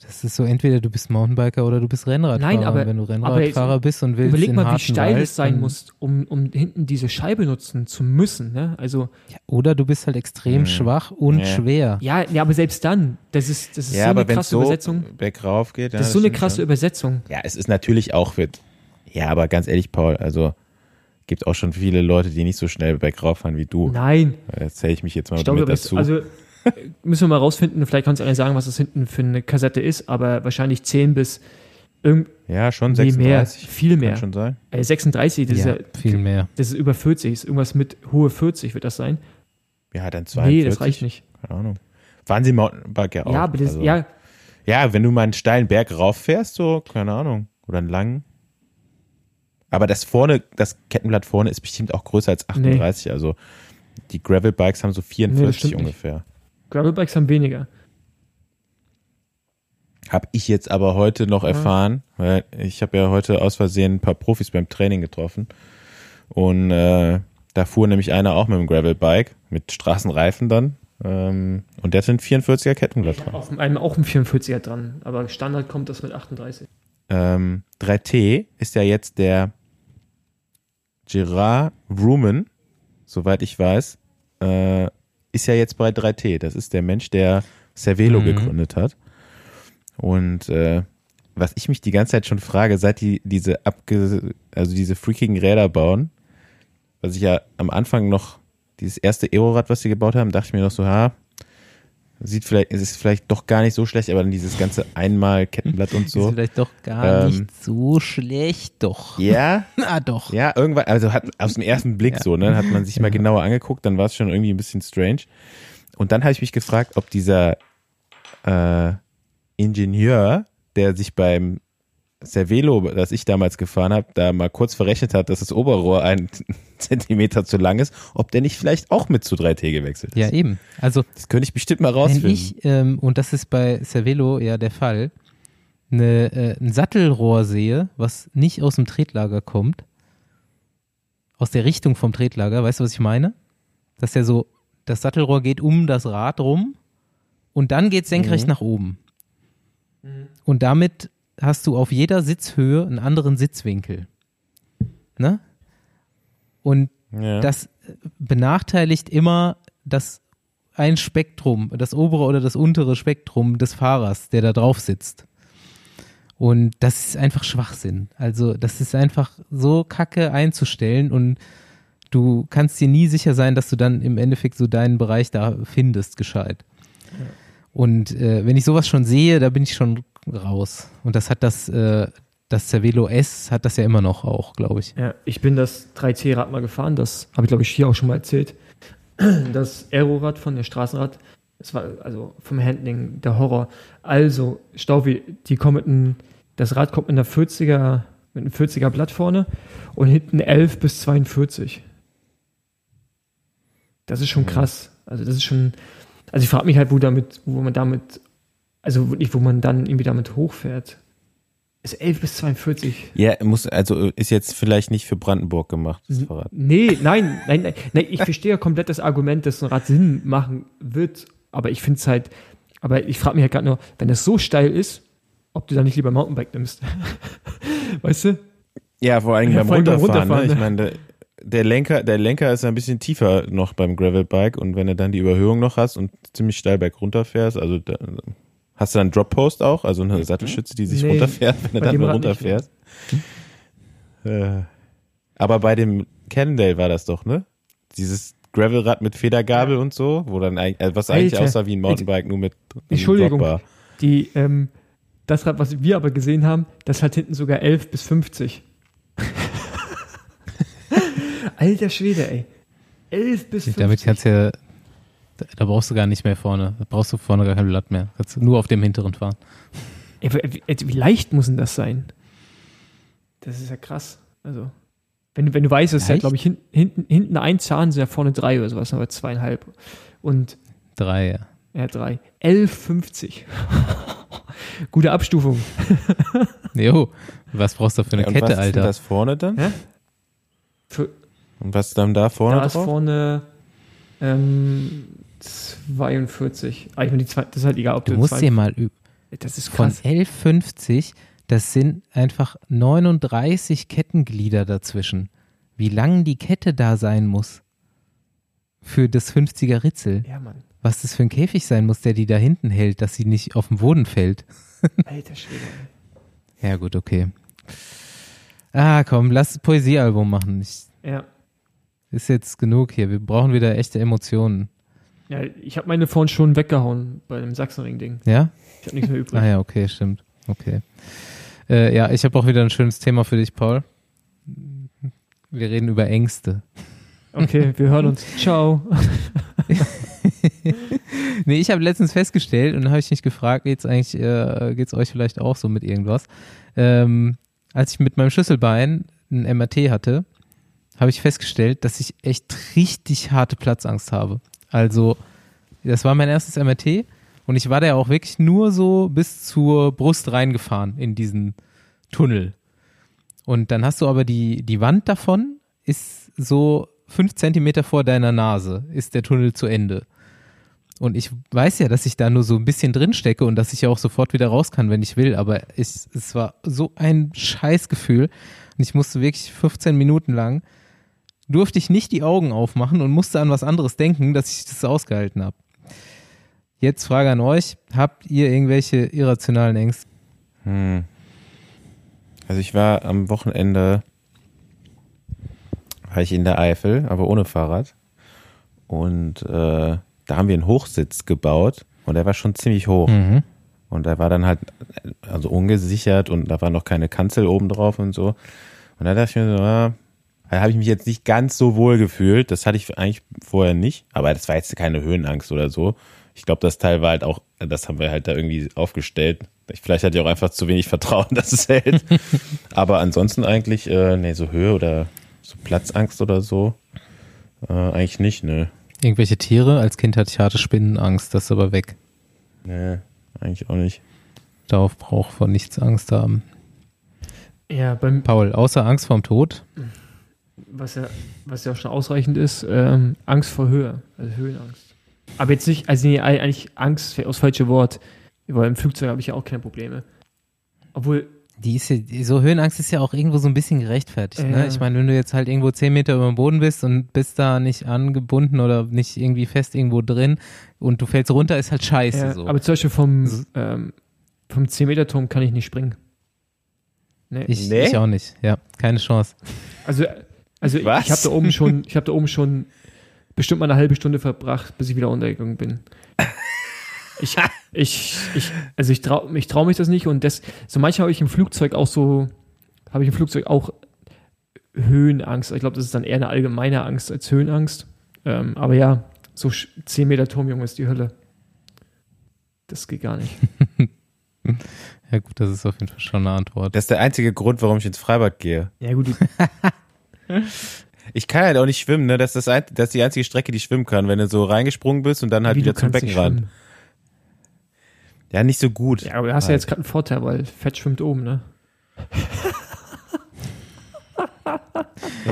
Das ist so, entweder du bist Mountainbiker oder du bist Rennradfahrer. Nein, aber- wenn du aber Rennradfahrer jetzt bist und willst Überleg mal, wie steil es sein muss, um, um hinten diese Scheibe nutzen zu müssen. Ne? Also, Ja, oder du bist halt extrem Hm. schwach und Ja. schwer. ja, ja, aber selbst dann, das ist, das ist ja, so aber eine krasse so Übersetzung. bergauf geht, ja, Das ist so eine krasse schon. Übersetzung. Ja, es ist natürlich auch für. Ja, aber ganz ehrlich, Paul, also gibt auch schon viele Leute, die nicht so schnell bergauf fahren wie du. Nein, Da zähle ich mich jetzt mal ich glaube, mit dazu. also äh, müssen wir mal rausfinden, vielleicht kannst du einer sagen, was das hinten für eine Kassette ist, aber wahrscheinlich 10 bis ja, schon nee, mehr, 36. viel mehr. Kann schon sein. Äh, 36, das, ja, ist ja, viel mehr. das ist über 40, ist irgendwas mit hohe 40 wird das sein. Ja, dann 42. Nee, das reicht nicht. Keine Ahnung. Fahren Sie Mountainbike ja auch. Ja, aber das, also, ja, Ja, wenn du mal einen steilen Berg rauffährst, so, keine Ahnung. Oder einen langen. Aber das vorne, das Kettenblatt vorne ist bestimmt auch größer als 38. Also die Gravel-Bikes haben so Nee, das 44 stimmt nicht. ungefähr. Gravelbikes haben weniger. Habe ich jetzt aber heute noch erfahren, weil ich habe ja heute aus Versehen ein paar Profis beim Training getroffen. Und äh, da fuhr nämlich einer auch mit dem Gravel-Bike, mit Straßenreifen dann. Ähm, und der hatte ein 44er Kettenblatt dran. Auf einem auch ein 44er dran, aber Standard kommt das mit 38. ähm, 3T ist ja jetzt der Gerard Ruman, soweit ich weiß, äh, ist ja jetzt bei 3T. Das ist der Mensch, der Cervelo Mhm. gegründet hat. Und äh, was ich mich die ganze Zeit schon frage, seit die diese abge also diese freakigen Räder bauen, was ich ja am Anfang noch dieses erste Aerorad, was sie gebaut haben, dachte ich mir noch so, ha, sieht vielleicht, es ist vielleicht doch gar nicht so schlecht, aber dann dieses ganze einmal Kettenblatt und Ist so. vielleicht doch gar Ähm, nicht so schlecht, doch. Ja, Na doch. ja, irgendwann, also hat aus dem ersten Blick Ja. so, ne, hat man sich mal Ja. genauer angeguckt, dann war es schon irgendwie ein bisschen strange. Und dann habe ich mich gefragt, ob dieser äh, Ingenieur, der sich beim Cervelo, das ich damals gefahren habe, da mal kurz verrechnet hat, dass das Oberrohr ein Zentimeter zu lang ist, ob der nicht vielleicht auch mit zu 3T gewechselt ist. Ja, eben. Also Das könnte ich bestimmt mal wenn rausfinden. ich, ähm, und das ist bei Cervelo ja der Fall, eine, äh, ein Sattelrohr sehe, was nicht aus dem Tretlager kommt, aus der Richtung vom Tretlager, weißt du, was ich meine? Dass ja so, das Sattelrohr geht um das Rad rum und dann geht senkrecht Mhm. nach oben. Und damit hast du auf jeder Sitzhöhe einen anderen Sitzwinkel. Ne? Und ja. das benachteiligt immer das ein Spektrum, das obere oder das untere Spektrum des Fahrers, der da drauf sitzt. Und das ist einfach Schwachsinn. Also das ist einfach so kacke einzustellen und du kannst dir nie sicher sein, dass du dann im Endeffekt so deinen Bereich da findest, gescheit. Und äh, wenn ich sowas schon sehe, da bin ich schon raus. Und das hat das, äh, das Cervelo S hat das ja immer noch auch, glaube ich. Ja, ich bin das 3C-Rad mal gefahren, das habe ich glaube ich hier auch schon mal erzählt. Das Aerorad von der Straßenrad, das war also vom Handling der Horror. Also, Staufi, die kommen mit einem, das Rad kommt mit einer 40er, mit einem 40er Blatt vorne und hinten 11 bis 42. Das ist schon krass. Also, das ist schon, also ich frage mich halt, wo damit, wo man damit, also wirklich, wo man dann irgendwie damit hochfährt. Ist 11 bis 42. ja, muss, also ist jetzt vielleicht nicht für Brandenburg gemacht, das. Fahrrad. Nee, nein, nein, nein, nein, ich verstehe ja komplett das Argument, dass ein Rad Sinn machen wird, aber ich finde es halt, aber ich frage mich halt gerade nur, wenn es so steil ist, ob du dann nicht lieber Mountainbike nimmst. weißt du? Ja, vor allem Ja, beim vor allem beim Runterfahren. Runterfahren, ne? Ich ne? meine, der, der Lenker, der Lenker ist ein bisschen tiefer noch beim Gravelbike und wenn du dann die Überhöhung noch hast und ziemlich steil berg runterfährst, also da, hast du dann Drop Post auch, also eine Sattelstütze, die sich Nee, runterfährt, wenn du bei dann mal nicht, runterfährst. Äh, aber bei dem Cannondale war das doch, ne? Dieses Gravelrad mit Federgabel und so, wo dann eigentlich, äh, was eigentlich Alter. aussah wie ein Mountainbike, nur mit Entschuldigung. Dropbar. Die, ähm, das Rad, was wir aber gesehen haben, das hat hinten sogar 11 bis 50. Alter Schwede, ey. 11 bis 50. Damit kannst du ja, da, da brauchst du gar nicht mehr vorne. Da brauchst du vorne gar kein Blatt mehr. Kannst du nur auf dem hinteren fahren. Ey, wie, wie- leicht muss denn das sein? Das ist ja krass. Also, wenn, wenn du weißt, es ist ja, glaube ich, hin, hinten, hinten ein Zahn, sind ja vorne drei oder sowas, aber zweieinhalb. Und Drei, ja. ja, drei. 11,50. Gute Abstufung. Jo, was brauchst du für eine Ja, und Kette, was ist denn Alter? das vorne dann? Hä? Für, Und was ist dann da vorne da ist drauf? vorne ähm, 42. Ah, ich meine, die zwei, das ist halt egal, ob Du du, musst dir mal üben. Das ist Von krass. 11,50, das sind einfach 39 Kettenglieder dazwischen. Wie lang die Kette da sein muss für das 50er Ritzel. Ja, Mann. Was das für ein Käfig sein muss, der die da hinten hält, dass sie nicht auf den Boden fällt. Alter Schwede. Ja, gut, okay. Ah, komm, lass Poesiealbum machen. Ich, Ja. ist jetzt genug hier. Wir brauchen wieder echte Emotionen. Ja, ich habe meine vorhin schon weggehauen bei dem Sachsenring-Ding. Ja? Ich habe nichts mehr übrig. Ah ja, okay, stimmt. Okay. Äh, ja, ich habe auch wieder ein schönes Thema für dich, Paul. Wir reden über Ängste. Okay, wir hören uns. Ciao. Nee, ich habe letztens festgestellt und habe ich mich gefragt, geht's eigentlich, äh, geht's euch vielleicht auch so mit irgendwas? Ähm, als ich mit meinem Schlüsselbein ein MRT hatte, habe ich festgestellt, dass ich echt richtig harte Platzangst habe. Also, das war mein erstes MRT und ich war da auch wirklich nur so bis zur Brust reingefahren in diesen Tunnel. Und dann hast du aber die, die Wand davon ist so fünf Zentimeter vor deiner Nase, ist der Tunnel zu Ende. Und ich weiß ja, dass ich da nur so ein bisschen drin stecke und dass ich ja auch sofort wieder raus kann, wenn ich will. Aber ich, es war so ein Scheißgefühl. Und ich musste wirklich 15 Minuten lang, durfte ich nicht die Augen aufmachen und musste an was anderes denken, dass ich das ausgehalten habe. Jetzt Frage an euch. Habt ihr irgendwelche irrationalen Ängste? Hm. Also ich war am Wochenende, war ich in der Eifel, aber ohne Fahrrad. Und äh, da haben wir einen Hochsitz gebaut und der war schon ziemlich hoch. Mhm. Und da war dann halt also ungesichert und da war noch keine Kanzel oben drauf und so. Und da dachte ich mir so, ah, da habe ich mich jetzt nicht ganz so wohl gefühlt. Das hatte ich eigentlich vorher nicht. Aber das war jetzt keine Höhenangst oder so. Ich glaube, das Teil war halt auch, das haben wir halt da irgendwie aufgestellt. Ich, vielleicht hatte ich auch einfach zu wenig Vertrauen, dass es hält. Aber ansonsten eigentlich, äh, nee, so Höhe oder so Platzangst oder so, äh, eigentlich nicht, ne. Irgendwelche Tiere? Als Kind hatte ich harte Spinnenangst, das ist aber weg. Nee, eigentlich auch nicht. Darauf braucht vor nichts Angst haben. Ja, beim, Paul, außer Angst vorm Tod? Was ja, was ja auch schon ausreichend ist, ähm, Angst vor Höhe, also Höhenangst. Aber jetzt nicht, also nee, eigentlich Angst wäre das falsche Wort, weil im Flugzeug habe ich ja auch keine Probleme. Obwohl, Die ist ja, so Höhenangst ist ja auch irgendwo so ein bisschen gerechtfertigt. Ja. Ne? Ich meine, wenn du jetzt halt irgendwo zehn Meter über dem Boden bist und bist da nicht angebunden oder nicht irgendwie fest irgendwo drin und du fällst runter, ist halt scheiße ja, so. aber zum Beispiel vom, ähm, vom 10-Meter-Turm kann ich nicht springen. Nee. ich, Nee? ich auch nicht. Ja, keine Chance. Also, also ich, Was? ich habe da oben schon, ich habe da oben schon bestimmt mal eine halbe Stunde verbracht, bis ich wieder runtergegangen bin. Ich, ich, ich, also ich trau, ich trau mich das nicht und das, so manchmal habe ich im Flugzeug auch so, habe ich im Flugzeug auch Höhenangst. Ich glaube, das ist dann eher eine allgemeine Angst als Höhenangst. Ähm, aber ja, so sch- 10 Meter Turm, Junge, ist die Hölle. Das geht gar nicht. Ja gut, das ist auf jeden Fall schon eine Antwort. Das ist der einzige Grund, warum ich ins Freibad gehe. Ja, gut, Ich kann halt auch nicht schwimmen, ne? Das ist, das, ein, das ist die einzige Strecke, die ich schwimmen kann, wenn du so reingesprungen bist und dann halt wie, wieder zum Beckenrand. Ja, nicht so gut. Ja, aber du hast ja jetzt gerade einen Vorteil, weil Fett schwimmt oben, ne?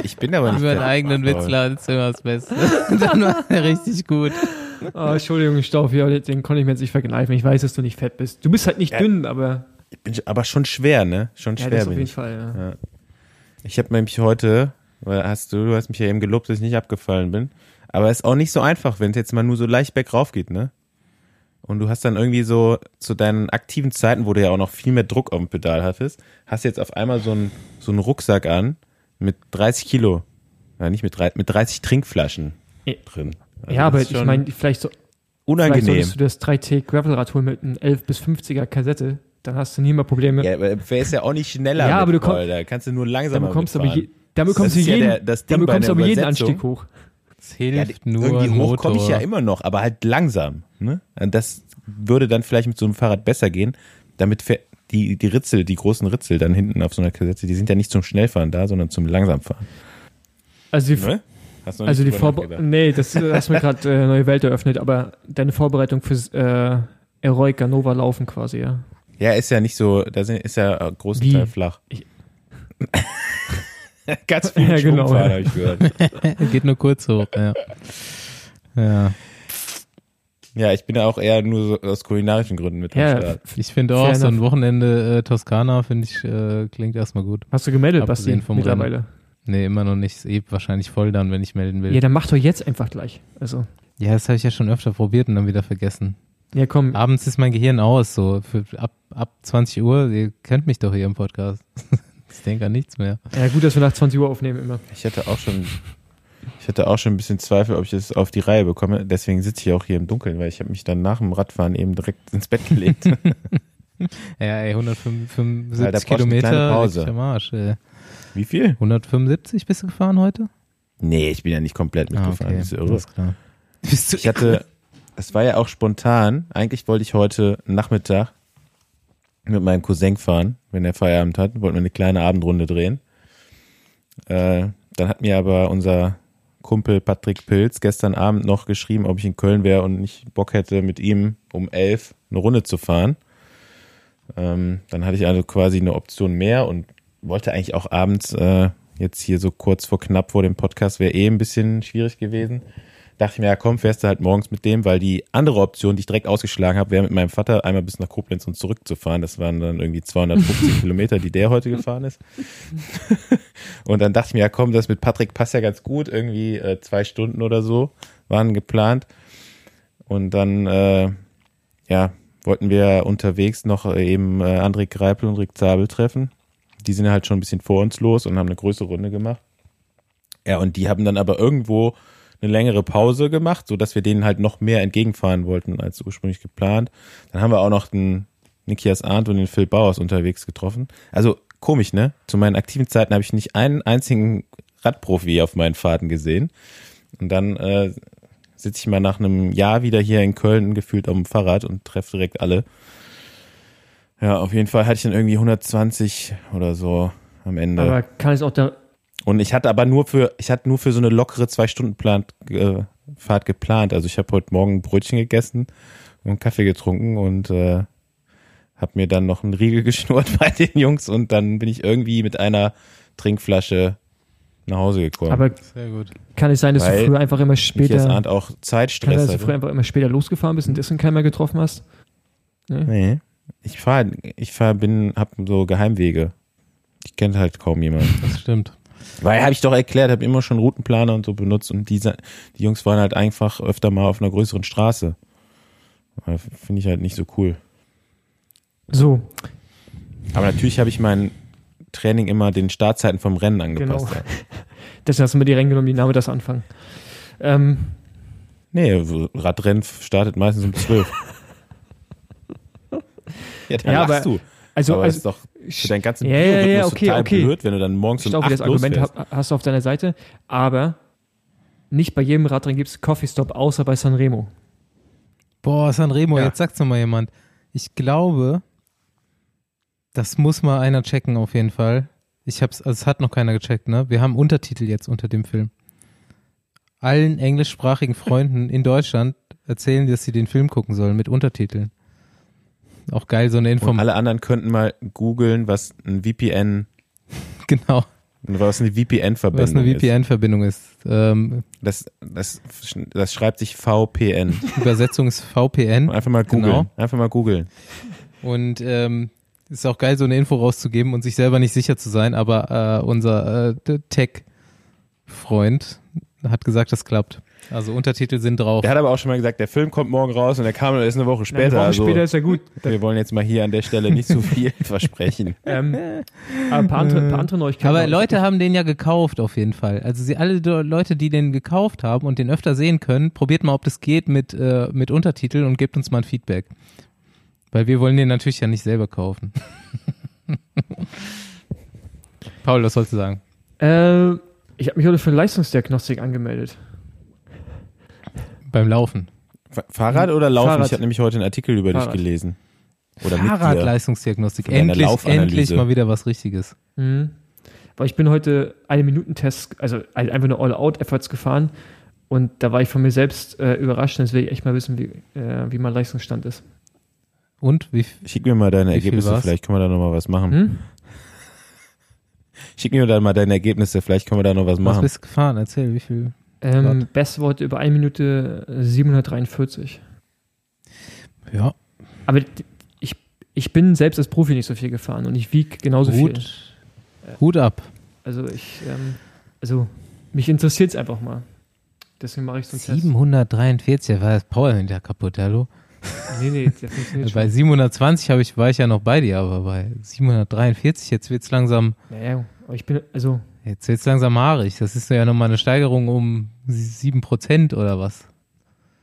Ich bin aber nicht. Über einen eigenen Witz laden ist immer das Beste. Dann war er richtig gut. Oh, Entschuldigung, Stauf, ja, den konnte ich mir jetzt nicht verkneifen. Ich weiß, dass du nicht fett bist. Du bist halt nicht Ja. dünn, aber Ich bin aber schon schwer, ne? Schon ja, schwer das auf bin jeden ich. Fall, ja. Ich habe nämlich heute, hast du, du hast mich ja eben gelobt, dass ich nicht abgefallen bin. Aber es ist auch nicht so einfach, wenn es jetzt mal nur so leicht bergauf geht, ne? Und du hast dann irgendwie so zu deinen aktiven Zeiten, wo du ja auch noch viel mehr Druck auf dem Pedal hattest, hast jetzt auf einmal so einen so einen Rucksack an mit 30 Kilo. Ja, nicht mit, drei- mit 30 Trinkflaschen drin. Also ja, aber ich meine, vielleicht, so, vielleicht unangenehm. solltest du das 3T Gravelrad holen mit einem 11 bis 50er Kassette. Dann hast du nie mehr Probleme. Ja, aber wer ist ja auch nicht schneller. Ja, aber du komm- Paul, da kannst du nur dann langsamer bekommst du aber. Je, dann bekommst du Das ist ja jeden, der- das bei bekommst du jeden. Anstieg hoch. Ja, hilft nur irgendwie hoch komme ich ja immer noch, aber halt langsam. Ne? Und Das würde dann vielleicht mit so einem Fahrrad besser gehen. Damit die, die Ritzel, die großen Ritzel dann hinten auf so einer Kassette, die sind ja nicht zum Schnellfahren da, sondern zum Langsamfahren. Also die, Ne? Hast du noch also die drüber Vorbe nachgedacht? Nee, das äh, hast mir gerade äh, neue Welt eröffnet, aber deine Vorbereitung fürs äh, Eroica Nova laufen quasi, ja. Ja, ist ja nicht so, da sind- ist ja großenteils Wie? flach. Ich- Ganz viel Ja, genau, habe ich gehört. Geht nur kurz hoch, ja. Ja. Ja, ich bin ja auch eher nur so aus kulinarischen Gründen mit am Ja, Start. Ich finde auch, Fair so ein. Wochenende äh, Toskana, finde ich, äh, klingt erstmal gut. Hast du gemeldet, Basti, vom mittlerweile? Nee, immer noch nicht. Ist eh wahrscheinlich voll dann, wenn ich melden will. Ja, dann mach doch jetzt einfach gleich. Also, Ja, das habe ich ja schon öfter probiert und dann wieder vergessen. ja komm, Abends ist mein Gehirn aus, so für, ab, ab 20 Uhr. Ihr kennt mich doch hier im Podcast. ich denke an nichts mehr. ja gut, dass wir nach 20 Uhr aufnehmen immer. Ich hatte auch schon, ich hatte auch schon ein bisschen Zweifel, ob ich es auf die Reihe bekomme. Deswegen sitze ich auch hier im Dunkeln, weil ich habe mich dann nach dem Radfahren eben direkt ins Bett gelegt. Ja, ey, 175 Ja, da brauchst du eine Kilometer. kleine Pause. am Arsch, ey. Wie viel? 175 bist du gefahren heute? Nee, ich bin ja nicht komplett mitgefahren. Bist du irre? alles klar. Bist du Ich hatte, es war ja auch spontan. Eigentlich wollte ich heute Nachmittag mit meinem Cousin fahren, wenn er Feierabend hat. Wollten wir eine kleine Abendrunde drehen. Äh, dann hat mir aber unser Kumpel Patrick Pilz gestern Abend noch geschrieben, ob ich in Köln wäre und nicht Bock hätte, mit ihm um elf eine Runde zu fahren. Ähm, dann hatte ich also quasi eine Option mehr und wollte eigentlich auch abends, äh, jetzt hier so kurz vor knapp vor dem Podcast, wäre eh ein bisschen schwierig gewesen. Dachte ich mir, ja komm, fährst du halt morgens mit dem, weil die andere Option, die ich direkt ausgeschlagen habe, wäre mit meinem Vater einmal bis nach Koblenz und zurückzufahren. Das waren dann irgendwie 250 Kilometer, die der heute gefahren ist. und dann dachte ich mir, ja komm, das mit Patrick passt ja ganz gut, irgendwie äh, zwei Stunden oder so waren geplant. Und dann, äh, ja, wollten wir unterwegs noch äh, eben äh, André Greipel und Rick Zabel treffen. Die sind halt schon ein bisschen vor uns los und haben eine größere Runde gemacht. Ja, und die haben dann aber irgendwo eine längere Pause gemacht, so dass wir denen halt noch mehr entgegenfahren wollten als ursprünglich geplant. Dann haben wir auch noch den Nikias Arndt und den Phil Bauers unterwegs getroffen. Also komisch, ne? Zu meinen aktiven Zeiten habe ich nicht einen einzigen Radprofi auf meinen Fahrten gesehen. Und dann äh, sitze ich mal nach einem Jahr wieder hier in Köln gefühlt auf dem Fahrrad und treffe direkt alle. Ja, auf jeden Fall hatte ich dann irgendwie 120 oder so am Ende. Aber kann es auch der. Und ich hatte aber nur für, ich hatte nur für so eine lockere zwei Stunden Plan, äh, Fahrt geplant. Also ich habe heute Morgen ein Brötchen gegessen und einen Kaffee getrunken und äh, habe mir dann noch einen Riegel geschnurrt bei den Jungs und dann bin ich irgendwie mit einer Trinkflasche nach Hause gekommen. Aber Sehr gut. kann es sein, dass Weil du früher einfach immer später. Arndt auch Kann es sein, Zeitstress dass du hatte. früher einfach immer später losgefahren bist und deswegen keinen mehr getroffen hast? Nee. Ich fahre, ich fahr, bin, hab so Geheimwege. Ich kenne halt kaum jemanden. Das stimmt. Weil habe ich doch erklärt, habe immer schon Routenplaner und so benutzt und diese, die Jungs waren halt einfach öfter mal auf einer größeren Straße. Aber Finde ich halt nicht so cool. So, Aber natürlich habe ich mein Training immer den Startzeiten vom Rennen angepasst. Genau. deswegen hast du mir die Rennen genommen, die Name das anfangen. Ähm, Nee, Radrennen startet meistens um 12. ja, da Ja, aber- du. Also, aber das ist also doch für deinen ganzen Ja, ja, ja, Biorhythmus okay, total okay. blöd, wenn du dann morgens ich um glaube, 8 das Argument ha- hast du auf deiner Seite, aber nicht bei jedem Radrennen gibt es Coffee Stop, außer bei Sanremo. Boah, Sanremo, Ja. jetzt sagt's noch mal jemand. Ich glaube, das muss mal einer checken auf jeden Fall. Ich hab's, also es hat noch keiner gecheckt, ne? Wir haben Untertitel jetzt unter dem Film. Allen englischsprachigen Freunden in Deutschland erzählen, dass sie den Film gucken sollen mit Untertiteln. Auch geil, so eine Und Inform. alle anderen könnten mal googeln, was ein VPN, Genau, was eine VPN-Verbindung was eine ist. VPN-Verbindung ist. Ähm, Das, das, das schreibt sich VPN. Übersetzung ist VPN. Einfach mal googeln. Genau. Einfach mal googeln. Und ähm, ist auch geil, so eine Info rauszugeben und sich selber nicht sicher zu sein, aber äh, unser äh, Tech-Freund hat gesagt, das klappt. Also Untertitel sind drauf. Der hat aber auch schon mal gesagt, der Film kommt morgen raus und der kam erst eine Woche Eine später. Woche also später ist ja gut. wir wollen jetzt mal hier an der Stelle nicht zu viel versprechen. Ähm, aber ein paar andere, paar andere Neuigkeiten. Aber. Leute haben den ja gekauft auf jeden Fall. Also sie alle Leute, die den gekauft haben und den öfter sehen können, probiert mal, ob das geht mit äh, mit Untertiteln und gebt uns mal ein Feedback. Weil wir wollen den natürlich ja nicht selber kaufen. Paul, was sollst du sagen? Äh, ich habe mich heute für Leistungsdiagnostik angemeldet. Beim Laufen. Fa- Fahrrad oder Laufen? Fahrrad. Ich habe nämlich heute einen Artikel über Fahrrad. dich gelesen. Oder. Fahrradleistungsdiagnostik. Endlich, endlich mal wieder was Richtiges. Mhm. Weil ich bin heute eine Minutentest, also ein- einfach nur All-Out-Efforts gefahren und da war ich von mir selbst äh, überrascht. Jetzt will ich echt mal wissen, wie, äh, wie mein Leistungsstand ist. Und wie Schick mir mal deine Ergebnisse, vielleicht können wir da noch mal was machen. Hm? Schick mir dann mal deine Ergebnisse, vielleicht können wir da noch was was machen. bist du gefahren? Erzähl, wie viel? Ähm, Watt. Beste Worte über 1 Minute äh, 743. Ja, Aber ich, ich bin selbst als Profi nicht so viel gefahren und ich wiege genauso viel. gut. Hut ab. Also ich, ähm, also mich interessiert es einfach mal. Deswegen mache ich so einen Test. 743, da war das Powermeter kaputt, hallo? Nee, nee, der funktioniert Bei schon. 720 habe ich, war ich ja noch bei dir, aber bei 743, jetzt wird's langsam, Naja, aber ich bin, also, jetzt wird's langsam haarig. Das ist ja nochmal eine Steigerung um 7% oder was?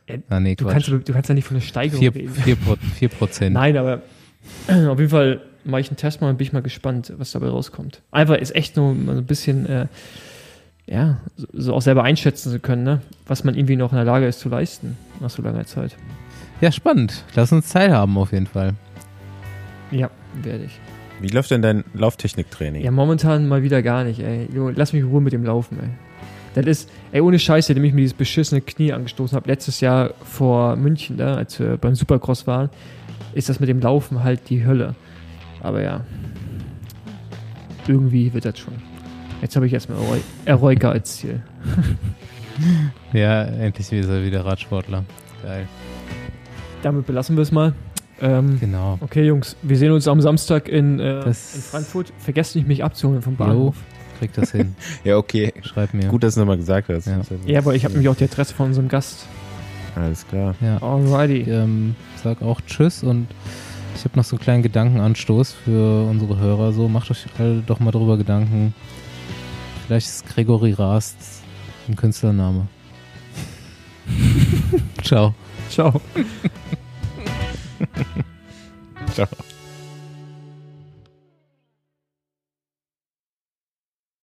Ja, Ah, nee, du Quatsch. kannst, du kannst ja nicht von einer Steigerung 4, reden. 4, 4 Prozent. Nein, aber auf jeden Fall mache ich einen Test mal und bin ich mal gespannt, was dabei rauskommt. Einfach ist echt nur mal so ein bisschen, äh, ja, so, so auch selber einschätzen zu können, ne? was man irgendwie noch in der Lage ist zu leisten nach so langer Zeit. Ja, spannend. Lass uns teilhaben auf jeden Fall. Ja, werde ich. Wie läuft denn dein Lauftechniktraining? Ja, momentan mal wieder gar nicht, ey. Junge, lass mich in Ruhe mit dem Laufen, ey. Das ist, ey, ohne Scheiß, seitdem ich mir dieses beschissene Knie angestoßen habe, letztes Jahr vor München, da, als wir beim Supercross waren, ist das mit dem Laufen halt die Hölle. Aber ja, irgendwie wird das schon. Jetzt habe ich erstmal Eroica als Ziel. Ja, endlich ist er wieder Radsportler. Geil. Damit belassen wir es mal. Ähm, Genau. okay, Jungs, wir sehen uns am Samstag in, äh, in Frankfurt. Vergesst nicht, mich abzuholen vom Jo, Bahnhof. Krieg das hin. Ja, okay. Schreib mir. Gut, dass du nochmal gesagt hast. Ja. Ja, aber ich habe nämlich auch die Adresse von unserem Gast. Alles klar. Ja. Alrighty. Ich ähm, sag auch Tschüss und ich habe noch so einen kleinen Gedankenanstoß für unsere Hörer. So, macht euch alle doch mal drüber Gedanken. Vielleicht ist Gregory Rast ein Künstlername. Ciao. Ciao. Ciao.